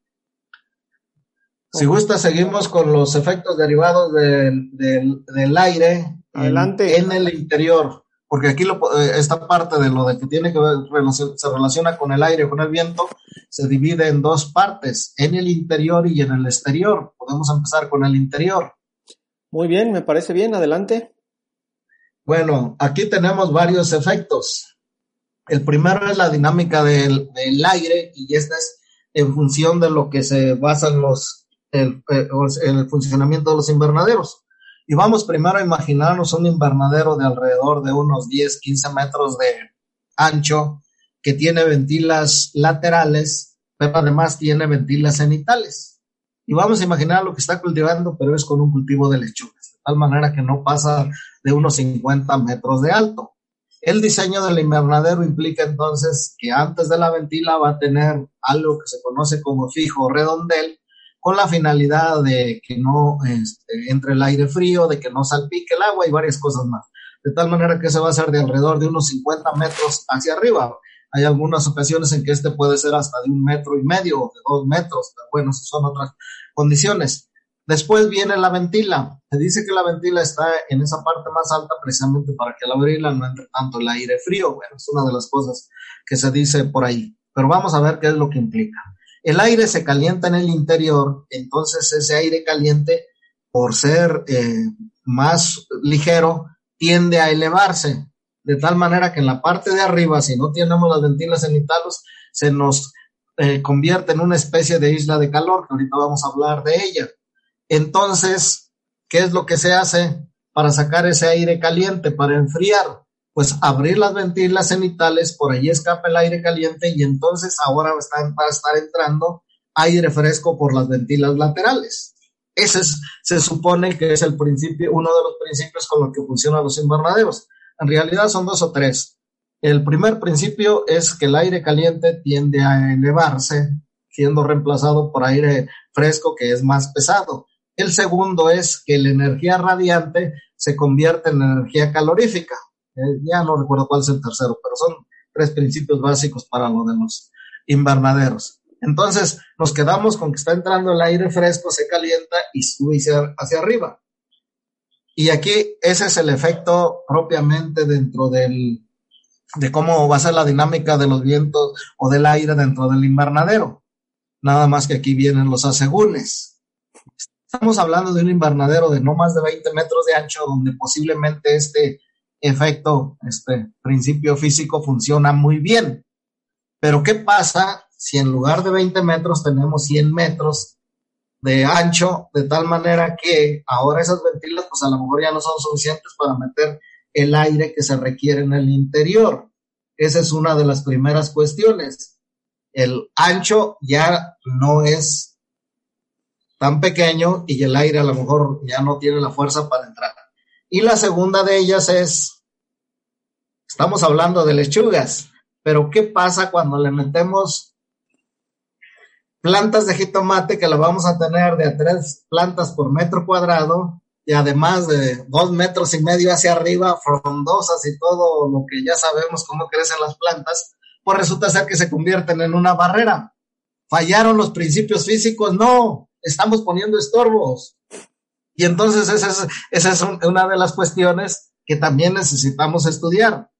Si gusta, seguimos con los efectos derivados del, del, aire Adelante. En, el interior, porque aquí lo, eh, esta parte de lo de que tiene que ver, se relaciona con el aire, con el viento, se divide en dos partes, en el interior y en el exterior. Podemos empezar con el interior. Muy bien, me parece bien, adelante. Bueno, aquí tenemos varios efectos. El primero es la dinámica del, aire y esta es en función de lo que se basan los, el, eh, el funcionamiento de los invernaderos. Y vamos primero a imaginarnos un invernadero de alrededor de unos 10, 15 metros de ancho que tiene ventilas laterales, pero además tiene ventilas cenitales. Y vamos a imaginar lo que está cultivando, pero es con un cultivo de lechugas, de tal manera que no pasa de unos 50 metros de alto. El diseño del invernadero implica entonces que antes de la ventila va a tener algo que se conoce como fijo redondel, con la finalidad de que no este, entre el aire frío, de que no salpique el agua y varias cosas más. De tal manera que se va a hacer de alrededor de unos 50 metros hacia arriba. Hay algunas ocasiones en que este puede ser hasta de un metro y medio o de dos metros, pero bueno, son otras condiciones. Después viene la ventila. Se dice que la ventila está en esa parte más alta precisamente para que al abrirla no entre tanto el aire frío. Bueno, es una de las cosas que se dice por ahí. Pero vamos a ver qué es lo que implica. El aire se calienta en el interior, entonces ese aire caliente, por ser eh, más ligero, tiende a elevarse de tal manera que en la parte de arriba, si no tenemos las ventilas cenitales, se nos eh, convierte en una especie de isla de calor, que ahorita vamos a hablar de ella. Entonces, ¿qué es lo que se hace para sacar ese aire caliente, para enfriar? Pues abrir las ventilas cenitales, por allí escapa el aire caliente y entonces ahora va a estar entrando aire fresco por las ventilas laterales. Ese es, se supone que es el principio, uno de los principios con los que funcionan los invernaderos. En realidad son dos o tres. El primer principio es que el aire caliente tiende a elevarse, siendo reemplazado por aire fresco que es más pesado. El segundo es que la energía radiante se convierte en energía calorífica. Eh, ya no recuerdo cuál es el tercero, pero son tres principios básicos para lo de los invernaderos. Entonces, nos quedamos con que está entrando el aire fresco, se calienta y sube hacia arriba. Y aquí ese es el efecto propiamente dentro del, de cómo va a ser la dinámica de los vientos o del aire dentro del invernadero. Nada más que aquí vienen los asegúnes. Estamos hablando de un invernadero de no más de 20 metros de ancho donde posiblemente este efecto, este principio físico funciona muy bien. Pero ¿qué pasa si en lugar de 20 metros tenemos 100 metros de ancho, de tal manera que ahora esas ventilas, pues a lo mejor ya no son suficientes para meter el aire que se requiere en el interior. Esa es una de las primeras cuestiones. El ancho ya no es tan pequeño y el aire a lo mejor ya no tiene la fuerza para entrar. Y la segunda de ellas es, estamos hablando de lechugas, pero ¿qué pasa cuando le metemos plantas de jitomate que la vamos a tener de tres plantas por metro cuadrado y además de dos metros y medio hacia arriba, frondosas y todo lo que ya sabemos cómo crecen las plantas, pues resulta ser que se convierten en una barrera. ¿Fallaron los principios físicos? No, estamos poniendo estorbos. Y entonces esa es, una de las cuestiones que también necesitamos estudiar.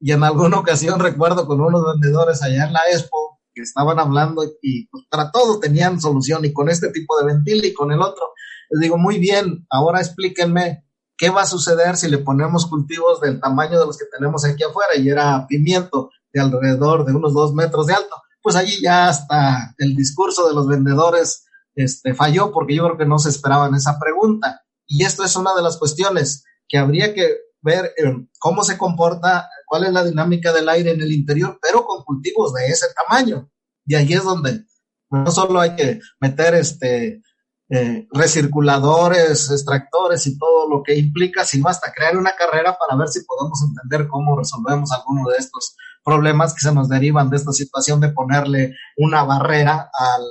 Y en alguna ocasión recuerdo con unos vendedores allá en la Expo, que estaban hablando y pues, para todo tenían solución y con este tipo de ventil y con el otro. Les digo, muy bien, ahora explíquenme qué va a suceder si le ponemos cultivos del tamaño de los que tenemos aquí afuera y era pimiento de alrededor de unos dos metros de alto. Pues allí ya hasta el discurso de los vendedores este, falló porque yo creo que no se esperaban esa pregunta. Y esto es una de las cuestiones que habría que ver cómo se comporta cuál es la dinámica del aire en el interior, pero con cultivos de ese tamaño. Y ahí es donde no solo hay que meter este eh, recirculadores, extractores y todo lo que implica, sino hasta crear una carrera para ver si podemos entender cómo resolvemos alguno de estos problemas que se nos derivan de esta situación de ponerle una barrera al,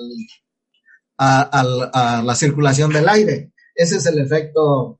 a, la circulación del aire. Ese es el efecto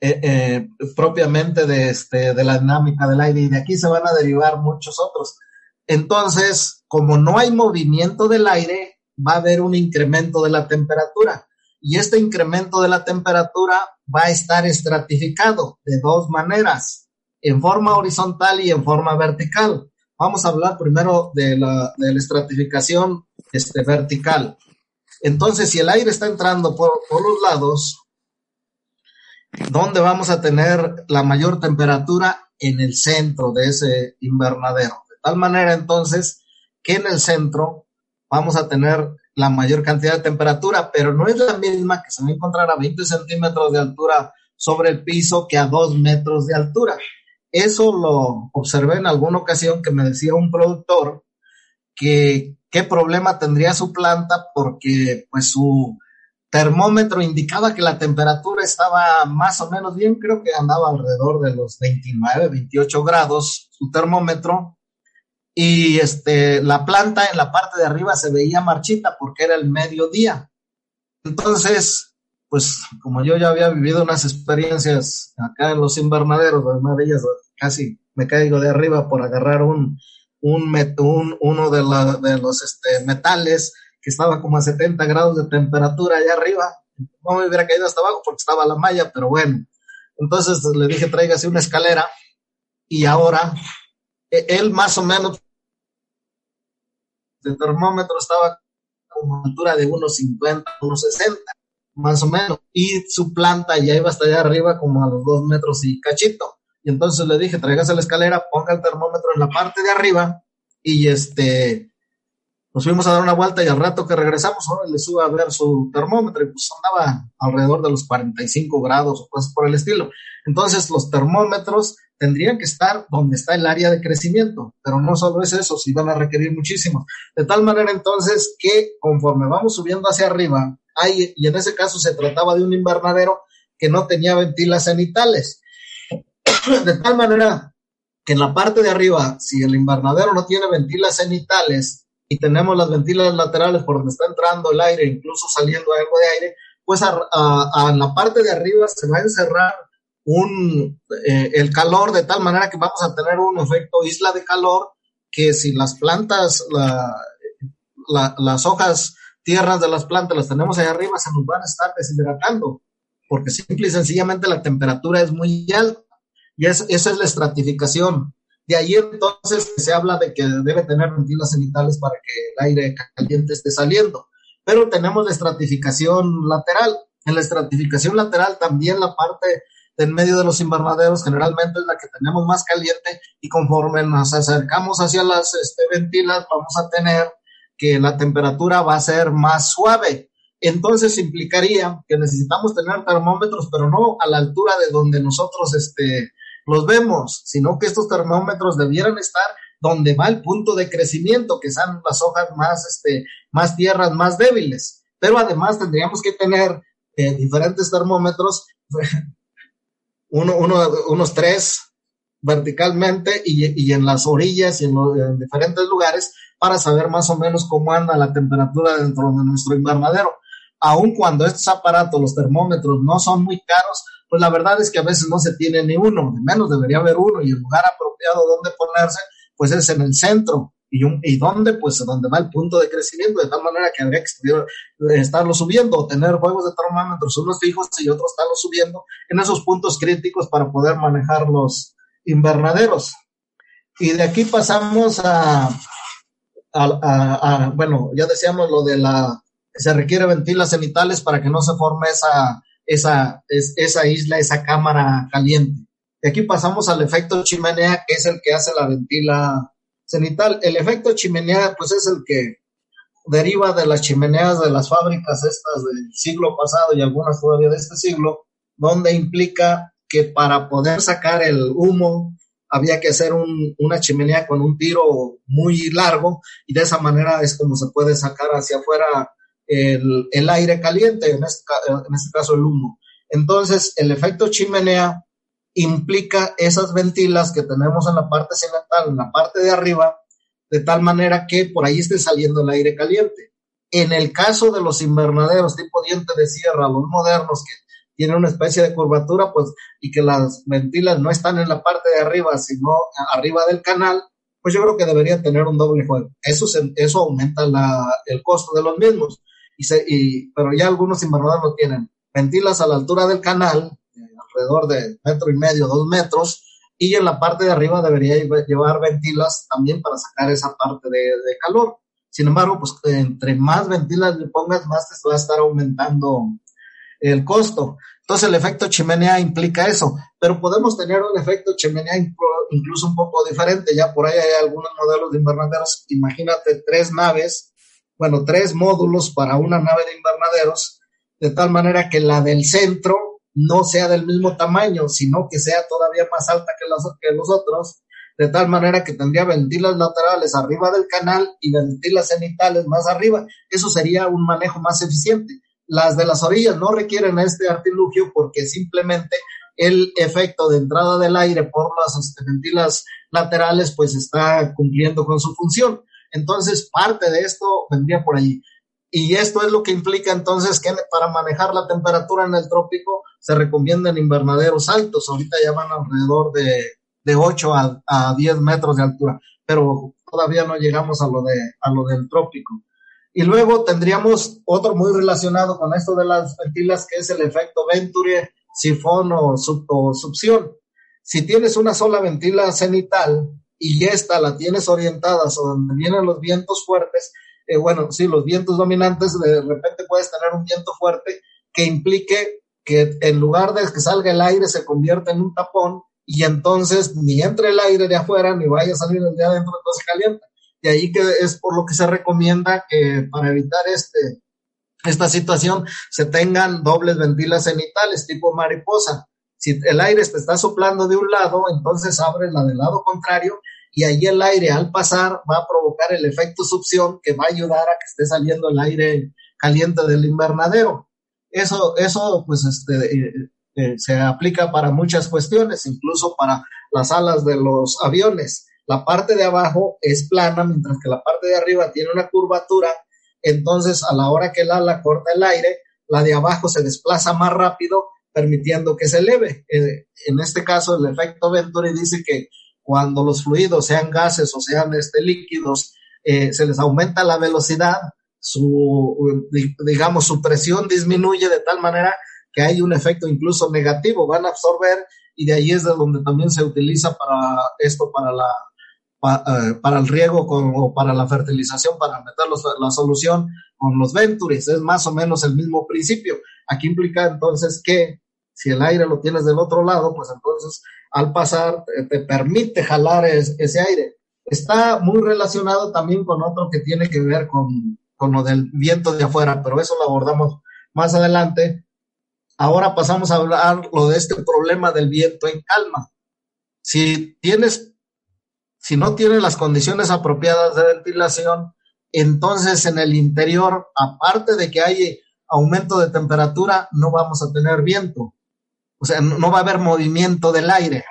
eh, eh, propiamente de, este, de la dinámica del aire y de aquí se van a derivar muchos otros. Entonces, como no hay movimiento del aire, va a haber un incremento de la temperatura y este incremento de la temperatura va a estar estratificado de dos maneras, en forma horizontal y en forma vertical. Vamos a hablar primero de la, de la estratificación este, vertical. Entonces, si el aire está entrando por, por los lados, ¿dónde vamos a tener la mayor temperatura? En el centro de ese invernadero. De tal manera, entonces, que en el centro vamos a tener la mayor cantidad de temperatura, pero no es la misma que se va a encontrar a 20 centímetros de altura sobre el piso que a 2 metros de altura. Eso lo observé en alguna ocasión que me decía un productor que qué problema tendría su planta porque pues su termómetro indicaba que la temperatura estaba más o menos bien, creo que andaba alrededor de los 29, 28 grados su termómetro y este la planta en la parte de arriba se veía marchita porque era el mediodía. Entonces, pues como yo ya había vivido unas experiencias acá en los invernaderos, además de ellas casi me caigo de arriba por agarrar un un, uno de, de los este, metales que estaba como a 70 grados de temperatura allá arriba. No me hubiera caído hasta abajo porque estaba la malla, pero bueno. Entonces le dije, tráigase una escalera. Y ahora, e, él más o menos, el termómetro estaba como a altura de unos 50, unos 60, más o menos. Y su planta ya iba hasta allá arriba como a los dos metros y cachito. Y entonces le dije, tráigase la escalera, ponga el termómetro en la parte de arriba y este, nos fuimos a dar una vuelta y al rato que regresamos, ahora le sube a ver su termómetro y pues andaba alrededor de los 45 grados o cosas por el estilo. Entonces los termómetros tendrían que estar donde está el área de crecimiento, pero no solo es eso, si van a requerir muchísimo. De tal manera entonces que conforme vamos subiendo hacia arriba, hay, y en ese caso se trataba de un invernadero que no tenía ventilas cenitales de tal manera que en la parte de arriba, si el invernadero no tiene ventilas cenitales y tenemos las ventilas laterales por donde está entrando el aire, incluso saliendo algo de aire, pues a, la parte de arriba se va a encerrar un, eh, el calor de tal manera que vamos a tener un efecto isla de calor que si las plantas, las hojas tierras de las plantas las tenemos ahí arriba, se nos van a estar deshidratando, porque simple y sencillamente la temperatura es muy alta. Y esa es la estratificación. De ahí entonces se habla de que debe tener ventilas cenitales para que el aire caliente esté saliendo. Pero tenemos la estratificación lateral. En la estratificación lateral también la parte en medio de los invernaderos generalmente es la que tenemos más caliente y conforme nos acercamos hacia las este, ventilas vamos a tener que la temperatura va a ser más suave. Entonces implicaría que necesitamos tener termómetros, pero no a la altura de donde nosotros este, los vemos, sino que estos termómetros debieran estar donde va el punto de crecimiento, que son las hojas más, este, más tierras, más débiles. Pero además tendríamos que tener eh, diferentes termómetros, uno, uno, unos tres verticalmente y, y, en las orillas y en, en diferentes lugares para saber más o menos cómo anda la temperatura dentro de nuestro invernadero. Aun cuando estos aparatos, los termómetros, no son muy caros, pues la verdad es que a veces no se tiene ni uno, de menos debería haber uno y el lugar apropiado donde ponerse, pues es en el centro. ¿Y, un, y dónde? Pues donde va el punto de crecimiento, de tal manera que habría que estarlo subiendo, tener juegos de termómetros, unos fijos y otros estarlo subiendo en esos puntos críticos para poder manejar los invernaderos. Y de aquí pasamos a, a bueno, ya decíamos lo de la, se requiere ventilas cenitales para que no se forme esa esa, es, esa isla, esa cámara caliente. Y aquí pasamos al efecto chimenea, que es el que hace la ventila cenital. El efecto chimenea, pues es el que deriva de las chimeneas de las fábricas estas del siglo pasado y algunas todavía de este siglo, donde implica que para poder sacar el humo había que hacer un, una chimenea con un tiro muy largo y de esa manera es como se puede sacar hacia afuera el, aire caliente, en este, en este caso el humo. Entonces, el efecto chimenea implica esas ventilas que tenemos en la parte cimental, en la parte de arriba, de tal manera que por ahí esté saliendo el aire caliente. En el caso de los invernaderos tipo diente de sierra, los modernos que tienen una especie de curvatura, pues, y que las ventilas no están en la parte de arriba, sino arriba del canal, pues yo creo que deberían tener un doble juego. Eso, eso aumenta la, el costo de los mismos. Y se, y, pero ya algunos invernaderos lo tienen. Ventilas a la altura del canal, alrededor de metro y medio, dos metros, y en la parte de arriba debería llevar ventilas también para sacar esa parte de, de calor. Sin embargo, pues entre más ventilas le pongas, más te va a estar aumentando el costo. Entonces el efecto chimenea implica eso, pero podemos tener un efecto chimenea incluso un poco diferente. Ya por ahí hay algunos modelos de invernaderos. Imagínate tres naves, bueno, tres módulos para una nave de invernaderos, de tal manera que la del centro no sea del mismo tamaño, sino que sea todavía más alta que los, que los otros, de tal manera que tendría ventilas laterales arriba del canal y ventilas cenitales más arriba. Eso sería un manejo más eficiente. Las de las orillas no requieren este artilugio porque simplemente el efecto de entrada del aire por las este, ventilas laterales pues está cumpliendo con su función. Entonces, parte de esto vendría por allí. Y esto es lo que implica entonces que para manejar la temperatura en el trópico se recomiendan invernaderos altos. Ahorita ya van alrededor de, de 8 a, a 10 metros de altura, pero todavía no llegamos a lo, de, a lo del trópico. Y luego tendríamos otro muy relacionado con esto de las ventilas, que es el efecto Venturi, sifón o, succión. Si tienes una sola ventila cenital y esta la tienes orientada a donde vienen los vientos fuertes, eh, bueno, sí, los vientos dominantes, de repente puedes tener un viento fuerte que implique que en lugar de que salga el aire se convierta en un tapón y entonces ni entre el aire de afuera ni vaya a salir el de adentro, entonces calienta. Y ahí que es por lo que se recomienda que para evitar este, esta situación se tengan dobles ventilas cenitales tipo mariposa. Si el aire te está soplando de un lado, entonces abre la del lado contrario y ahí el aire al pasar va a provocar el efecto succión que va a ayudar a que esté saliendo el aire caliente del invernadero. Eso, eso pues este, eh, eh, se aplica para muchas cuestiones, incluso para las alas de los aviones. La parte de abajo es plana, mientras que la parte de arriba tiene una curvatura. Entonces, a la hora que el ala corta el aire, la de abajo se desplaza más rápido, permitiendo que se eleve. Eh, en este caso, el efecto Venturi dice que cuando los fluidos, sean gases o sean este, líquidos, eh, se les aumenta la velocidad, su, digamos, su presión disminuye de tal manera que hay un efecto incluso negativo, van a absorber y de ahí es de donde también se utiliza para esto, para la, eh, para el riego o para la fertilización, para meter la solución con los Venturis, es más o menos el mismo principio. Aquí implica entonces que si el aire lo tienes del otro lado, pues entonces al pasar te, permite jalar ese aire. Está muy relacionado también con otro que tiene que ver con, con lo del viento de afuera, pero eso lo abordamos más adelante. Ahora pasamos a hablar lo de este problema del viento en calma. Si tienes, si no tienes las condiciones apropiadas de ventilación, entonces en el interior, aparte de que hay aumento de temperatura, no vamos a tener viento. O sea, no va a haber movimiento del aire.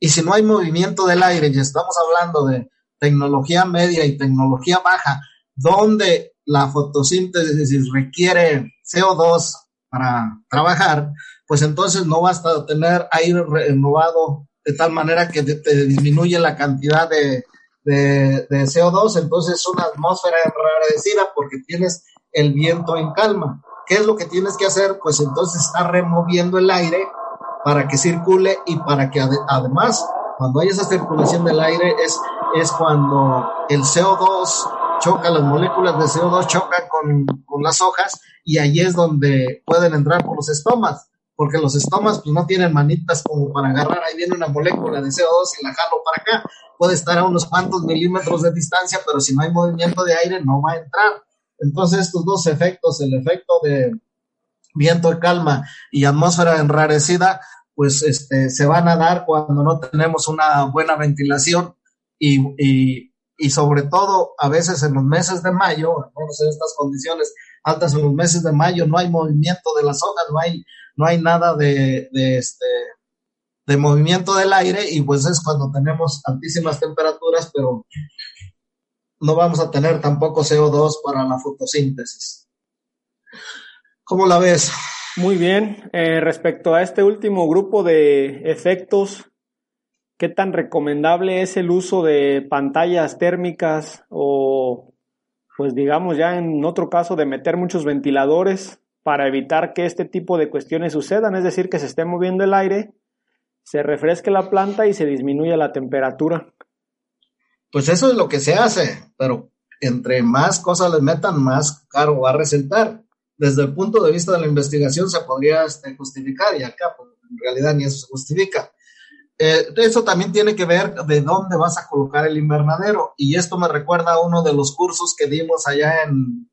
Y si no hay movimiento del aire, y estamos hablando de tecnología media y tecnología baja, donde la fotosíntesis requiere CO2 para trabajar, pues entonces no basta tener aire renovado de tal manera que te, disminuye la cantidad de, de, de, CO2, entonces es una atmósfera enrarecida porque tienes el viento en calma. ¿Qué es lo que tienes que hacer? Pues entonces está removiendo el aire para que circule y para que además cuando hay esa circulación del aire es, es cuando el CO2 choca, las moléculas de CO2 chocan con, con las hojas y ahí es donde pueden entrar por los estomas, porque los estomas pues no tienen manitas como para agarrar, ahí viene una molécula de CO2 y la jalo para acá, puede estar a unos cuantos milímetros de distancia, pero si no hay movimiento de aire no va a entrar. Entonces estos dos efectos, el efecto de viento de calma y atmósfera enrarecida, pues este, se van a dar cuando no tenemos una buena ventilación y, y, sobre todo a veces en los meses de mayo, en estas condiciones altas en los meses de mayo, no hay movimiento de las hojas, no hay, no hay nada de, de este, de movimiento del aire y pues es cuando tenemos altísimas temperaturas, pero no vamos a tener tampoco CO2 para la fotosíntesis. ¿Cómo la ves? Muy bien. Eh, respecto a este último grupo de efectos, ¿qué tan recomendable es el uso de pantallas térmicas o, pues digamos ya en otro caso, de meter muchos ventiladores para evitar que este tipo de cuestiones sucedan? Es decir, que se esté moviendo el aire se refresque la planta y se disminuye la temperatura. Pues eso es lo que se hace, pero entre más cosas le metan, más caro va a resultar. Desde el punto de vista de la investigación se podría este, justificar y acá pues, en realidad ni eso se justifica. Eh, eso también tiene que ver de dónde vas a colocar el invernadero y esto me recuerda a uno de los cursos que dimos allá en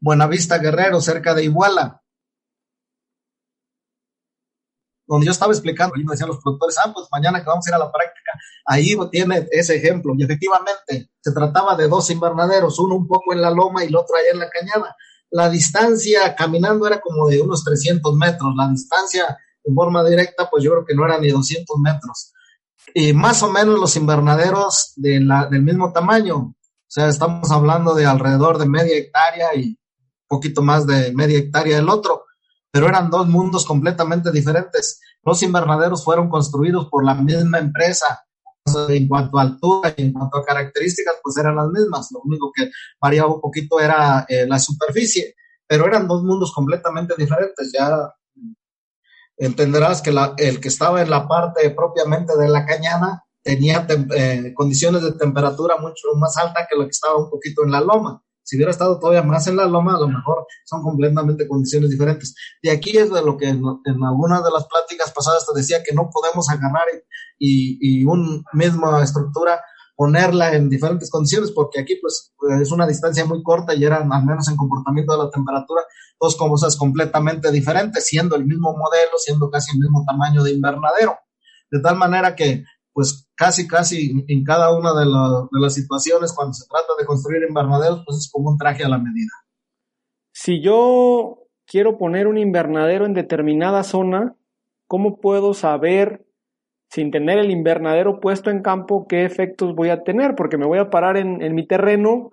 Buenavista Guerrero, cerca de Iguala donde yo estaba explicando, y me decían los productores, ah, pues mañana que vamos a ir a la práctica, ahí tiene ese ejemplo. Y efectivamente, se trataba de dos invernaderos, uno un poco en la loma y el otro allá en la cañada. La distancia caminando era como de unos 300 metros, la distancia en forma directa, pues yo creo que no era ni 200 metros. Y más o menos los invernaderos de del mismo tamaño, o sea, estamos hablando de alrededor de media hectárea y poquito más de media hectárea el otro pero eran dos mundos completamente diferentes. Los invernaderos fueron construidos por la misma empresa. En cuanto a altura y en cuanto a características, pues eran las mismas. Lo único que variaba un poquito era eh, la superficie, pero eran dos mundos completamente diferentes. Ya entenderás que el que estaba en la parte propiamente de la cañada tenía eh, condiciones de temperatura mucho más alta que lo que estaba un poquito en la loma. Si hubiera estado todavía más en la loma, a lo mejor son completamente condiciones diferentes. Y aquí es de lo que en, algunas de las pláticas pasadas te decía que no podemos agarrar y, y, una misma estructura ponerla en diferentes condiciones, porque aquí pues es una distancia muy corta y eran, al menos en comportamiento de la temperatura, dos cosas completamente diferentes, siendo el mismo modelo, siendo casi el mismo tamaño de invernadero. De tal manera que pues casi, casi en cada una de, las situaciones cuando se trata de construir invernaderos, pues es como un traje a la medida. Si yo quiero poner un invernadero en determinada zona, ¿cómo puedo saber, sin tener el invernadero puesto en campo, qué efectos voy a tener? Porque me voy a parar en, en mi terreno,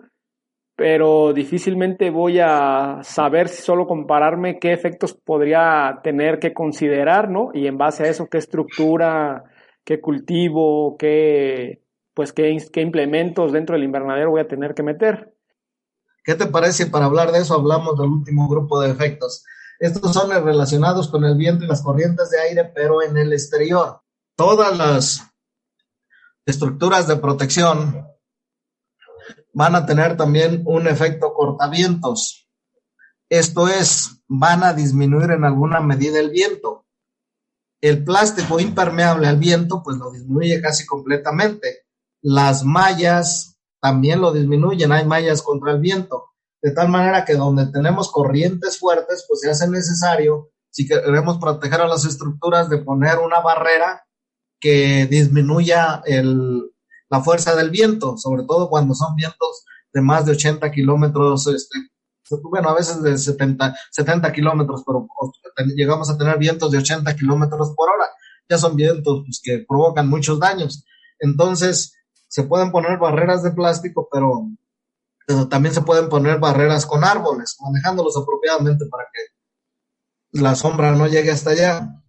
pero difícilmente voy a saber si solo compararme qué efectos podría tener que considerar, ¿no? Y en base a eso, qué estructura qué cultivo, qué, pues qué, qué implementos dentro del invernadero voy a tener que meter. ¿Qué te parece? Para hablar de eso hablamos del último grupo de efectos. Estos son relacionados con el viento y las corrientes de aire, pero en el exterior. Todas las estructuras de protección van a tener también un efecto cortavientos. Esto es, van a disminuir en alguna medida el viento el plástico impermeable al viento, pues lo disminuye casi completamente. Las mallas también lo disminuyen, hay mallas contra el viento. De tal manera que donde tenemos corrientes fuertes, pues se hace necesario, si queremos proteger a las estructuras, de poner una barrera que disminuya la fuerza del viento, sobre todo cuando son vientos de más de 80 kilómetros este, bueno, a veces de 70, 70 kilómetros, pero llegamos a tener vientos de 80 kilómetros por hora. Ya son vientos pues, que provocan muchos daños. Entonces, se pueden poner barreras de plástico, pero, también se pueden poner barreras con árboles, manejándolos apropiadamente para que la sombra no llegue hasta allá.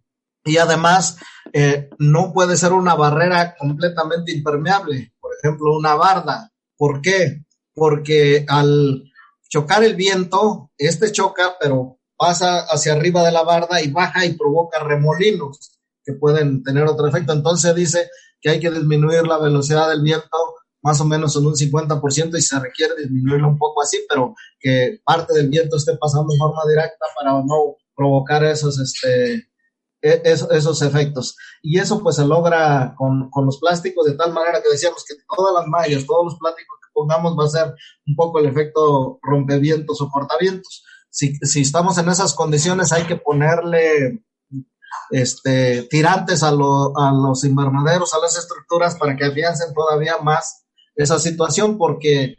Y además, eh, no puede ser una barrera completamente impermeable, por ejemplo, una barda. ¿Por qué? Porque al, chocar el viento, este choca, pero pasa hacia arriba de la barda y baja y provoca remolinos que pueden tener otro efecto. Entonces dice que hay que disminuir la velocidad del viento más o menos en un 50% y se requiere disminuirlo un poco así, pero que parte del viento esté pasando en forma directa para no provocar esos, este, e, esos, efectos. Y eso pues se logra con, con, los plásticos de tal manera que decíamos que todas las mallas, todos los plásticos pongamos va a ser un poco el efecto rompevientos o cortavientos. Si, si estamos en esas condiciones hay que ponerle este, tirantes a, a los invernaderos, a las estructuras para que afiancen todavía más esa situación porque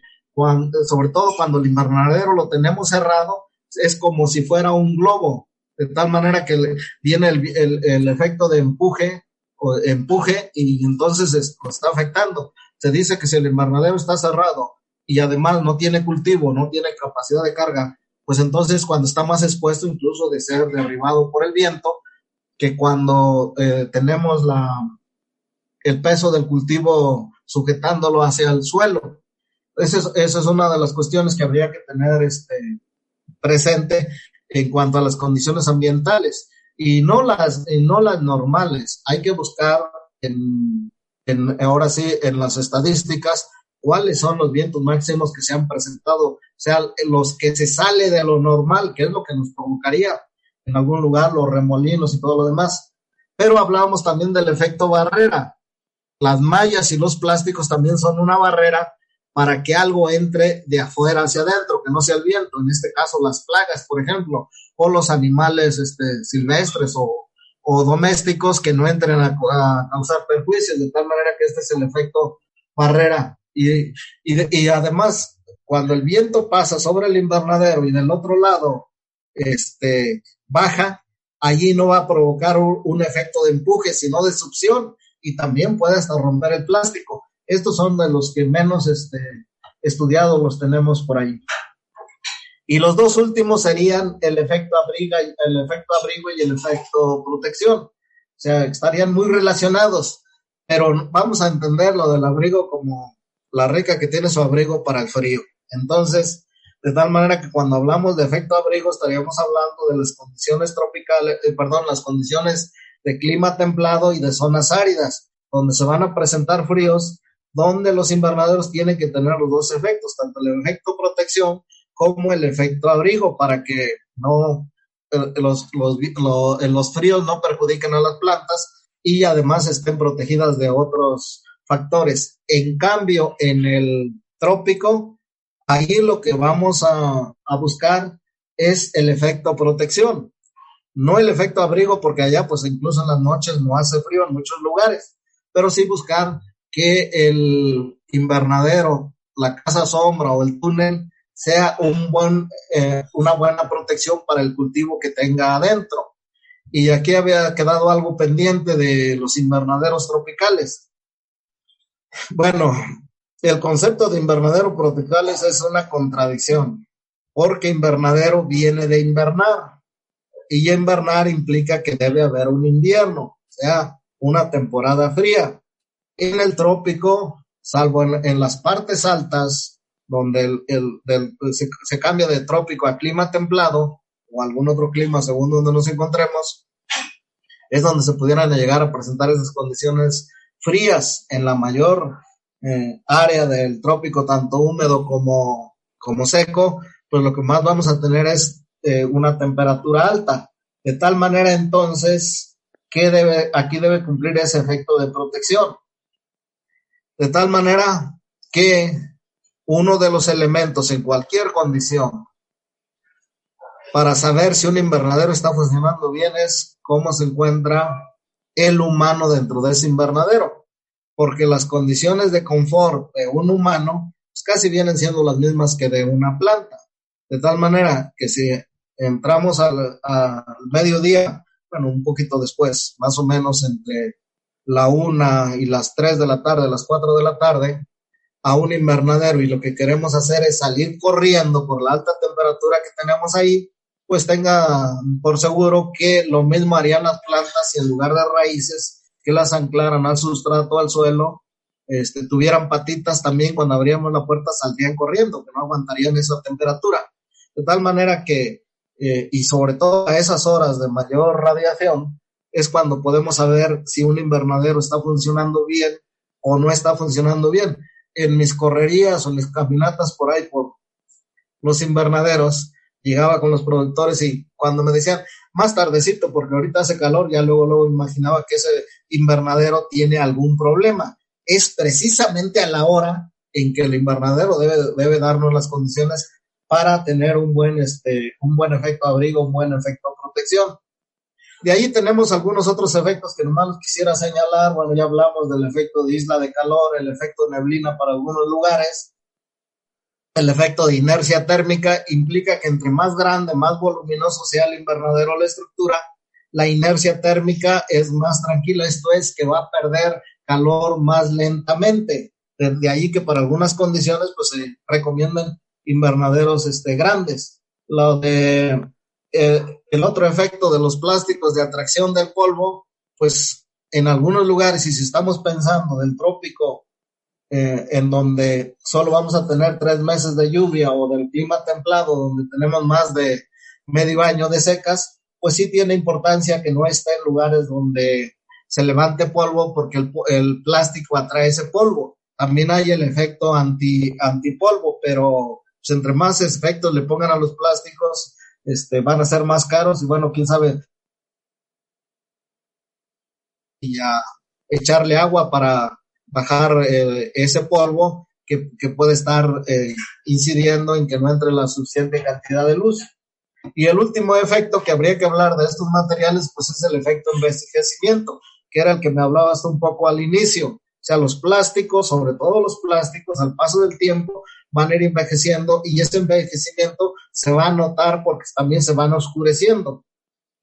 sobre todo cuando el invernadero lo tenemos cerrado, es como si fuera un globo, de tal manera que viene el, efecto de empuje, o empuje y entonces está afectando. Se dice que si el invernadero está cerrado y además no tiene cultivo, no tiene capacidad de carga, pues entonces cuando está más expuesto incluso de ser derribado por el viento, que cuando eh, tenemos la, el peso del cultivo sujetándolo hacia el suelo. Esa es, es una de las cuestiones que habría que tener este, presente en cuanto a las condiciones ambientales y no las, no las normales. Hay que buscar en, ahora sí en las estadísticas cuáles son los vientos máximos que se han presentado, o sea, los que se sale de lo normal, que es lo que nos provocaría en algún lugar los remolinos y todo lo demás. Pero hablábamos también del efecto barrera. Las mallas y los plásticos también son una barrera para que algo entre de afuera hacia adentro, que no sea el viento, en este caso las plagas, por ejemplo, o los animales este, silvestres o, o domésticos que no entren a, causar perjuicios, de tal manera que este es el efecto barrera. Y, y, y además, cuando el viento pasa sobre el invernadero y del otro lado este, baja, allí no va a provocar un, un efecto de empuje, sino de succión y también puede hasta romper el plástico. Estos son de los que menos este, estudiados los tenemos por ahí. Y los dos últimos serían el efecto abrigo, el efecto abrigo y el efecto protección. O sea, estarían muy relacionados, pero vamos a entender lo del abrigo como la rica que tiene su abrigo para el frío. Entonces, de tal manera que cuando hablamos de efecto abrigo estaríamos hablando de las condiciones tropicales, eh, perdón, las condiciones de clima templado y de zonas áridas, donde se van a presentar fríos, donde los invernaderos tienen que tener los dos efectos, tanto el efecto protección como el efecto abrigo, para que no eh, los, los, los fríos no perjudiquen a las plantas y además estén protegidas de otros factores. En cambio, en el trópico, ahí lo que vamos a, a buscar es el efecto protección no el efecto abrigo, porque allá pues incluso en las noches no hace frío en muchos lugares, pero sí buscar que el invernadero, la casa sombra o el túnel sea eh, una buena protección para el cultivo que tenga adentro. Y aquí había quedado algo pendiente de los invernaderos tropicales. Bueno, el concepto de invernadero tropicales es una contradicción, porque invernadero viene de invernar y invernar implica que debe haber un invierno, o sea, una temporada fría. En el trópico, salvo en, las partes altas, donde el, se, cambia de trópico a clima templado o algún otro clima según donde nos encontremos, es donde se pudieran llegar a presentar esas condiciones frías en la mayor eh, área del trópico, tanto húmedo como, como seco, pues lo que más vamos a tener es eh, una temperatura alta. De tal manera entonces que debe, aquí debe cumplir ese efecto de protección. De tal manera que uno de los elementos en cualquier condición para saber si un invernadero está funcionando bien es cómo se encuentra el humano dentro de ese invernadero, porque las condiciones de confort de un humano pues casi vienen siendo las mismas que de una planta. De tal manera que si entramos al, mediodía, bueno, un poquito después, más o menos entre la una y las tres de la tarde, las cuatro de la tarde, a un invernadero y lo que queremos hacer es salir corriendo por la alta temperatura que tenemos ahí, pues tenga por seguro que lo mismo harían las plantas si en lugar de raíces que las anclaran al sustrato, al suelo, este, tuvieran patitas también cuando abríamos la puerta saldrían corriendo, que no aguantarían esa temperatura. De tal manera que, eh, y sobre todo a esas horas de mayor radiación, es cuando podemos saber si un invernadero está funcionando bien o no está funcionando bien. En mis correrías o mis caminatas por ahí, por los invernaderos, llegaba con los productores y cuando me decían más tardecito, porque ahorita hace calor, ya luego, luego imaginaba que ese invernadero tiene algún problema. Es precisamente a la hora en que el invernadero debe, debe darnos las condiciones para tener un buen, este, un buen efecto abrigo, un buen efecto protección. De ahí tenemos algunos otros efectos que nomás quisiera señalar. Bueno, ya hablamos del efecto de isla de calor, el efecto neblina para algunos lugares. el efecto de inercia térmica implica que entre más grande, más voluminoso sea el invernadero o la estructura, la inercia térmica es más tranquila, esto es que va a perder calor más lentamente. De ahí que para algunas condiciones pues se recomiendan invernaderos este, grandes. Lo de eh, el otro efecto de los plásticos de atracción del polvo, pues en algunos lugares, si estamos pensando del trópico, eh, en donde solo vamos a tener tres meses de lluvia o del clima templado, donde tenemos más de medio año de secas, pues sí tiene importancia que no esté en lugares donde se levante polvo porque el, el plástico atrae ese polvo. También hay el efecto anti, antipolvo, pero pues, entre más efectos le pongan a los plásticos, este, van a ser más caros y bueno, quién sabe. Y a echarle agua para bajar eh, ese polvo que, que puede estar eh, incidiendo en que no entre la suficiente cantidad de luz. Y el último efecto que habría que hablar de estos materiales, pues es el efecto envejecimiento, que era el que me hablabas un poco al inicio. O sea, los plásticos, sobre todo los plásticos, al paso del tiempo, van a ir envejeciendo y ese envejecimiento se va a notar porque también se van oscureciendo.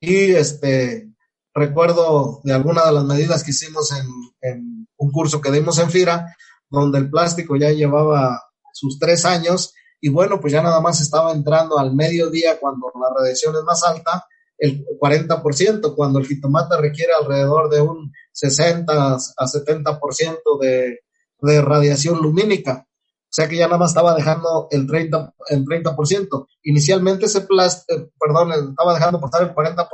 Y este, recuerdo de alguna de las medidas que hicimos en, un curso que dimos en FIRA, donde el plástico ya llevaba sus tres años y bueno, pues ya nada más estaba entrando al mediodía cuando la radiación es más alta, el 40%, cuando el jitomate requiere alrededor de un 60 a 70% de, de radiación lumínica. O sea que ya nada más estaba dejando el 30%. El 30%. Inicialmente ese plástico, eh, perdón, estaba dejando pasar el 40%.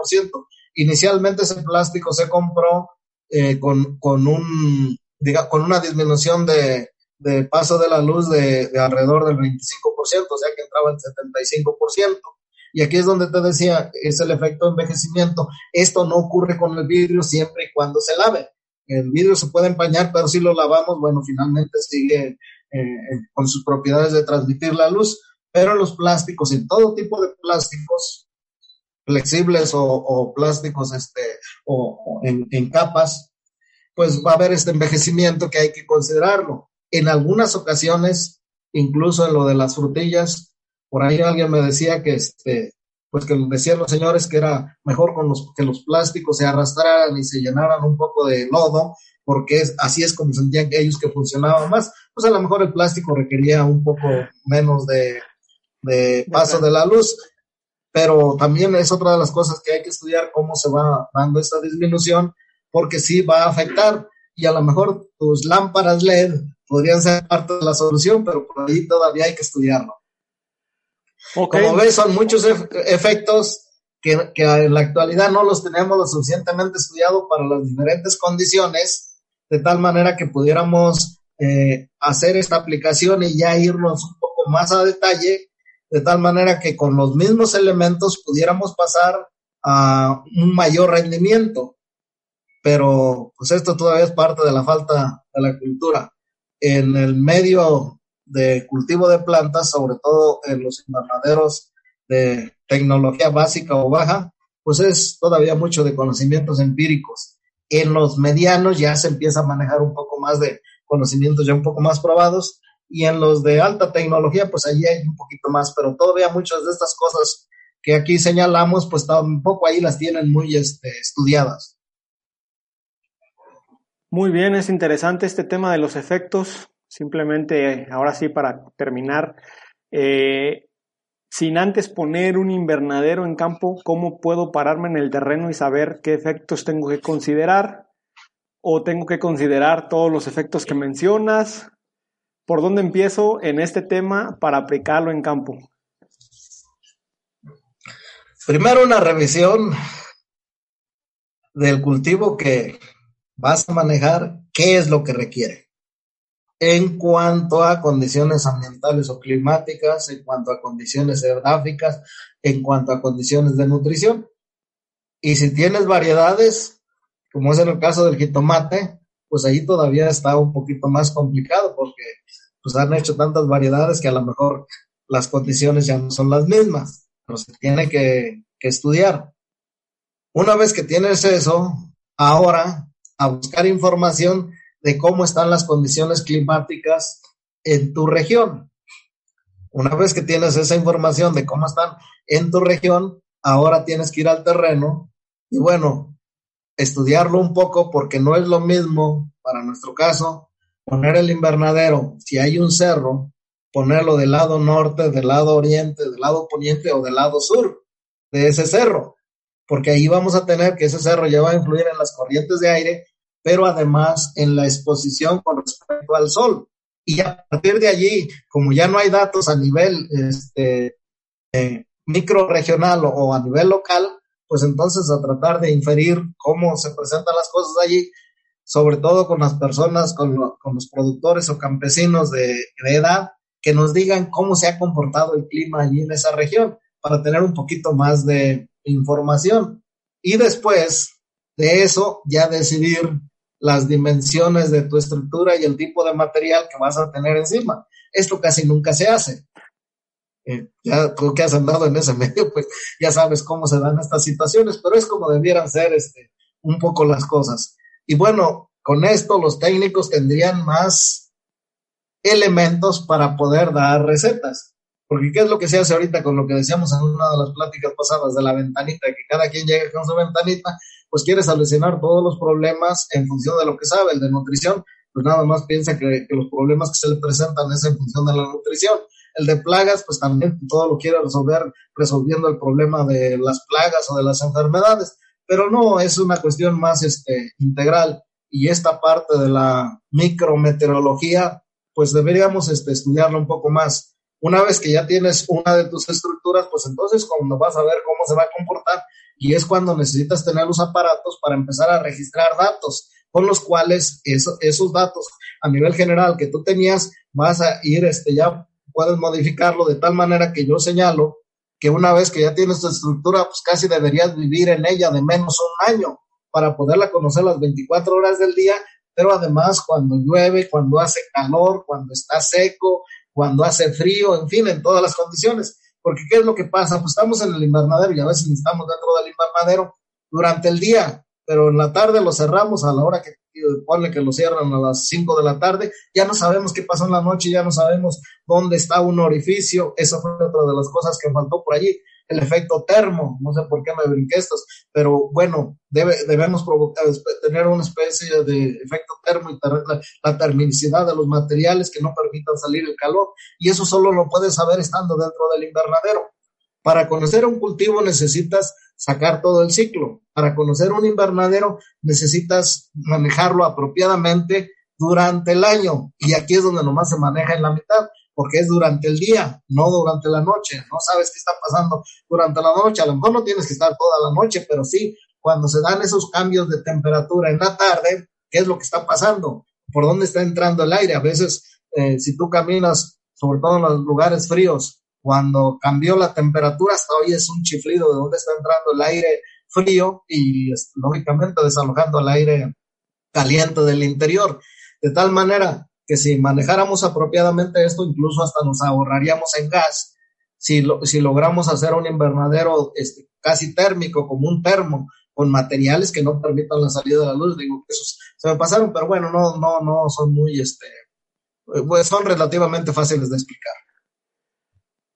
Inicialmente ese plástico se compró eh, con, con, un, diga, con una disminución de, de paso de la luz de, de, alrededor del 25%, o sea que entraba el 75%. Y aquí es donde te decía, es el efecto de envejecimiento. Esto no ocurre con el vidrio siempre y cuando se lave. El vidrio se puede empañar, pero si lo lavamos, bueno, finalmente sigue eh, con sus propiedades de transmitir la luz, pero los plásticos, en todo tipo de plásticos, flexibles o, plásticos este, o, en, en, capas, pues va a haber este envejecimiento que hay que considerarlo. En algunas ocasiones, incluso en lo de las frutillas, por ahí alguien me decía que este, pues que decían los señores que era mejor con los, que los plásticos se arrastraran y se llenaran un poco de lodo porque es, así es como sentían ellos que funcionaban más. Pues a lo mejor el plástico requería un poco menos de, de paso de la luz, pero también es otra de las cosas que hay que estudiar cómo se va dando esta disminución, porque sí va a afectar y a lo mejor tus lámparas LED podrían ser parte de la solución, pero por ahí todavía hay que estudiarlo. Como ves, son muchos efectos que, que, en la actualidad no los tenemos lo suficientemente estudiado para las diferentes condiciones de tal manera que pudiéramos eh, hacer esta aplicación y ya irnos un poco más a detalle, de tal manera que con los mismos elementos pudiéramos pasar a un mayor rendimiento. Pero pues esto todavía es parte de la falta de la cultura. En el medio de cultivo de plantas, sobre todo en los invernaderos de tecnología básica o baja, pues es todavía mucho de conocimientos empíricos. En los medianos ya se empieza a manejar un poco más de conocimientos ya un poco más probados y en los de alta tecnología pues allí hay un poquito más, pero todavía muchas de estas cosas que aquí señalamos pues tampoco ahí las tienen muy este, estudiadas. Muy bien, es interesante este tema de los efectos. Simplemente, ahora sí, para terminar, eh, sin antes poner un invernadero en campo, ¿cómo puedo pararme en el terreno y saber qué efectos tengo que considerar? ¿O tengo que considerar todos los efectos que mencionas? ¿Por dónde empiezo en este tema para aplicarlo en campo? Primero una revisión del cultivo que vas a manejar, qué es lo que requiere en cuanto a condiciones ambientales o climáticas, en cuanto a condiciones geográficas, en cuanto a condiciones de nutrición. Y si tienes variedades, como es en el caso del jitomate, pues ahí todavía está un poquito más complicado porque pues han hecho tantas variedades que a lo mejor las condiciones ya no son las mismas, pero se tiene que, que estudiar. Una vez que tienes eso, ahora a buscar información de cómo están las condiciones climáticas en tu región. Una vez que tienes esa información de cómo están en tu región, ahora tienes que ir al terreno y bueno, estudiarlo un poco porque no es lo mismo para nuestro caso poner el invernadero, si hay un cerro, ponerlo del lado norte, del lado oriente, del lado poniente o del lado sur de ese cerro, porque ahí vamos a tener que ese cerro ya va a influir en las corrientes de aire, pero además en la exposición con respecto al sol. Y a partir de allí, como ya no hay datos a nivel este, eh, micro regional o, a nivel local, pues entonces a tratar de inferir cómo se presentan las cosas allí, sobre todo con las personas, con, los productores o campesinos de, de, edad, que nos digan cómo se ha comportado el clima allí en esa región, para tener un poquito más de información. Y después de eso, ya decidir las dimensiones de tu estructura y el tipo de material que vas a tener encima. Esto casi nunca se hace. Eh, ya tú que has andado en ese medio, pues ya sabes cómo se dan estas situaciones, pero es como debieran ser este, un poco las cosas. Y bueno, con esto los técnicos tendrían más elementos para poder dar recetas. Porque ¿qué es lo que se hace ahorita con lo que decíamos en una de las pláticas pasadas de la ventanita? Que cada quien llega con su ventanita pues quiere solucionar todos los problemas en función de lo que sabe. El de nutrición, pues nada más piensa que, los problemas que se le presentan es en función de la nutrición. El de plagas, pues también todo lo quiere resolver resolviendo el problema de las plagas o de las enfermedades. Pero no, es una cuestión más este, integral. Y esta parte de la micrometeorología, pues deberíamos este, estudiarla un poco más. Una vez que ya tienes una de tus estructuras, pues entonces cuando vas a ver cómo se va a comportar, y es cuando necesitas tener los aparatos para empezar a registrar datos con los cuales esos datos a nivel general que tú tenías vas a ir, este, ya puedes modificarlo de tal manera que yo señalo que una vez que ya tienes tu estructura, pues casi deberías vivir en ella de menos un año para poderla conocer las 24 horas del día, pero además cuando llueve, cuando hace calor, cuando está seco, cuando hace frío, en fin, en todas las condiciones. Porque ¿qué es lo que pasa? Pues estamos en el invernadero y a veces estamos dentro del invernadero durante el día, pero en la tarde lo cerramos a la hora que pone que lo cierran a las 5 de la tarde, ya no sabemos qué pasó en la noche, ya no sabemos dónde está un orificio, esa fue otra de las cosas que faltó por allí, el efecto termo, no sé por qué me brinqué estos, pero bueno, debe, debemos provocar, tener una especie de efecto termo y la termicidad de los materiales que no permitan salir el calor, y eso solo lo puedes saber estando dentro del invernadero. Para conocer un cultivo necesitas sacar todo el ciclo. Para conocer un invernadero necesitas manejarlo apropiadamente durante el año. Y aquí es donde nomás se maneja en la mitad porque es durante el día, no durante la noche. No sabes qué está pasando durante la noche. A lo mejor no tienes que estar toda la noche, pero sí, cuando se dan esos cambios de temperatura en la tarde, ¿qué es lo que está pasando? ¿Por dónde está entrando el aire? A veces, eh, si tú caminas, sobre todo en los lugares fríos, cuando cambió la temperatura, hasta hoy es un chiflido de dónde está entrando el aire frío y lógicamente desalojando el aire caliente del interior. De tal manera que si manejáramos apropiadamente esto, incluso hasta nos ahorraríamos en gas. Si, si logramos hacer un invernadero este, casi térmico, como un termo, con materiales que no permitan la salida de la luz, digo que esos se me pasaron, pero bueno, no, no, no son muy, este, pues son relativamente fáciles de explicar.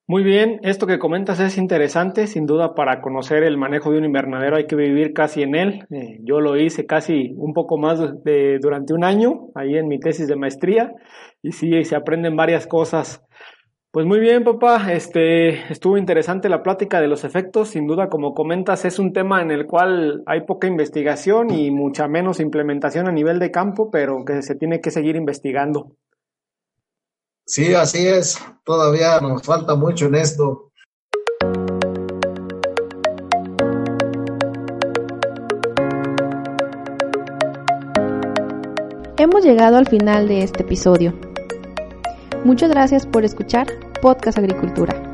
Muy bien, esto que comentas es interesante, sin duda para conocer el manejo de un invernadero hay que vivir casi en él. Eh, yo lo hice casi un poco más de, durante un año, ahí en mi tesis de maestría, y sí, se aprenden varias cosas. Pues muy bien, papá, este, estuvo interesante la plática de los efectos, sin duda, como comentas, es un tema en el cual hay poca investigación y mucha menos implementación a nivel de campo, pero que se tiene que seguir investigando. Sí, así es. Todavía nos falta mucho en esto. Hemos llegado al final de este episodio. Muchas gracias por escuchar Podcast Agricultura.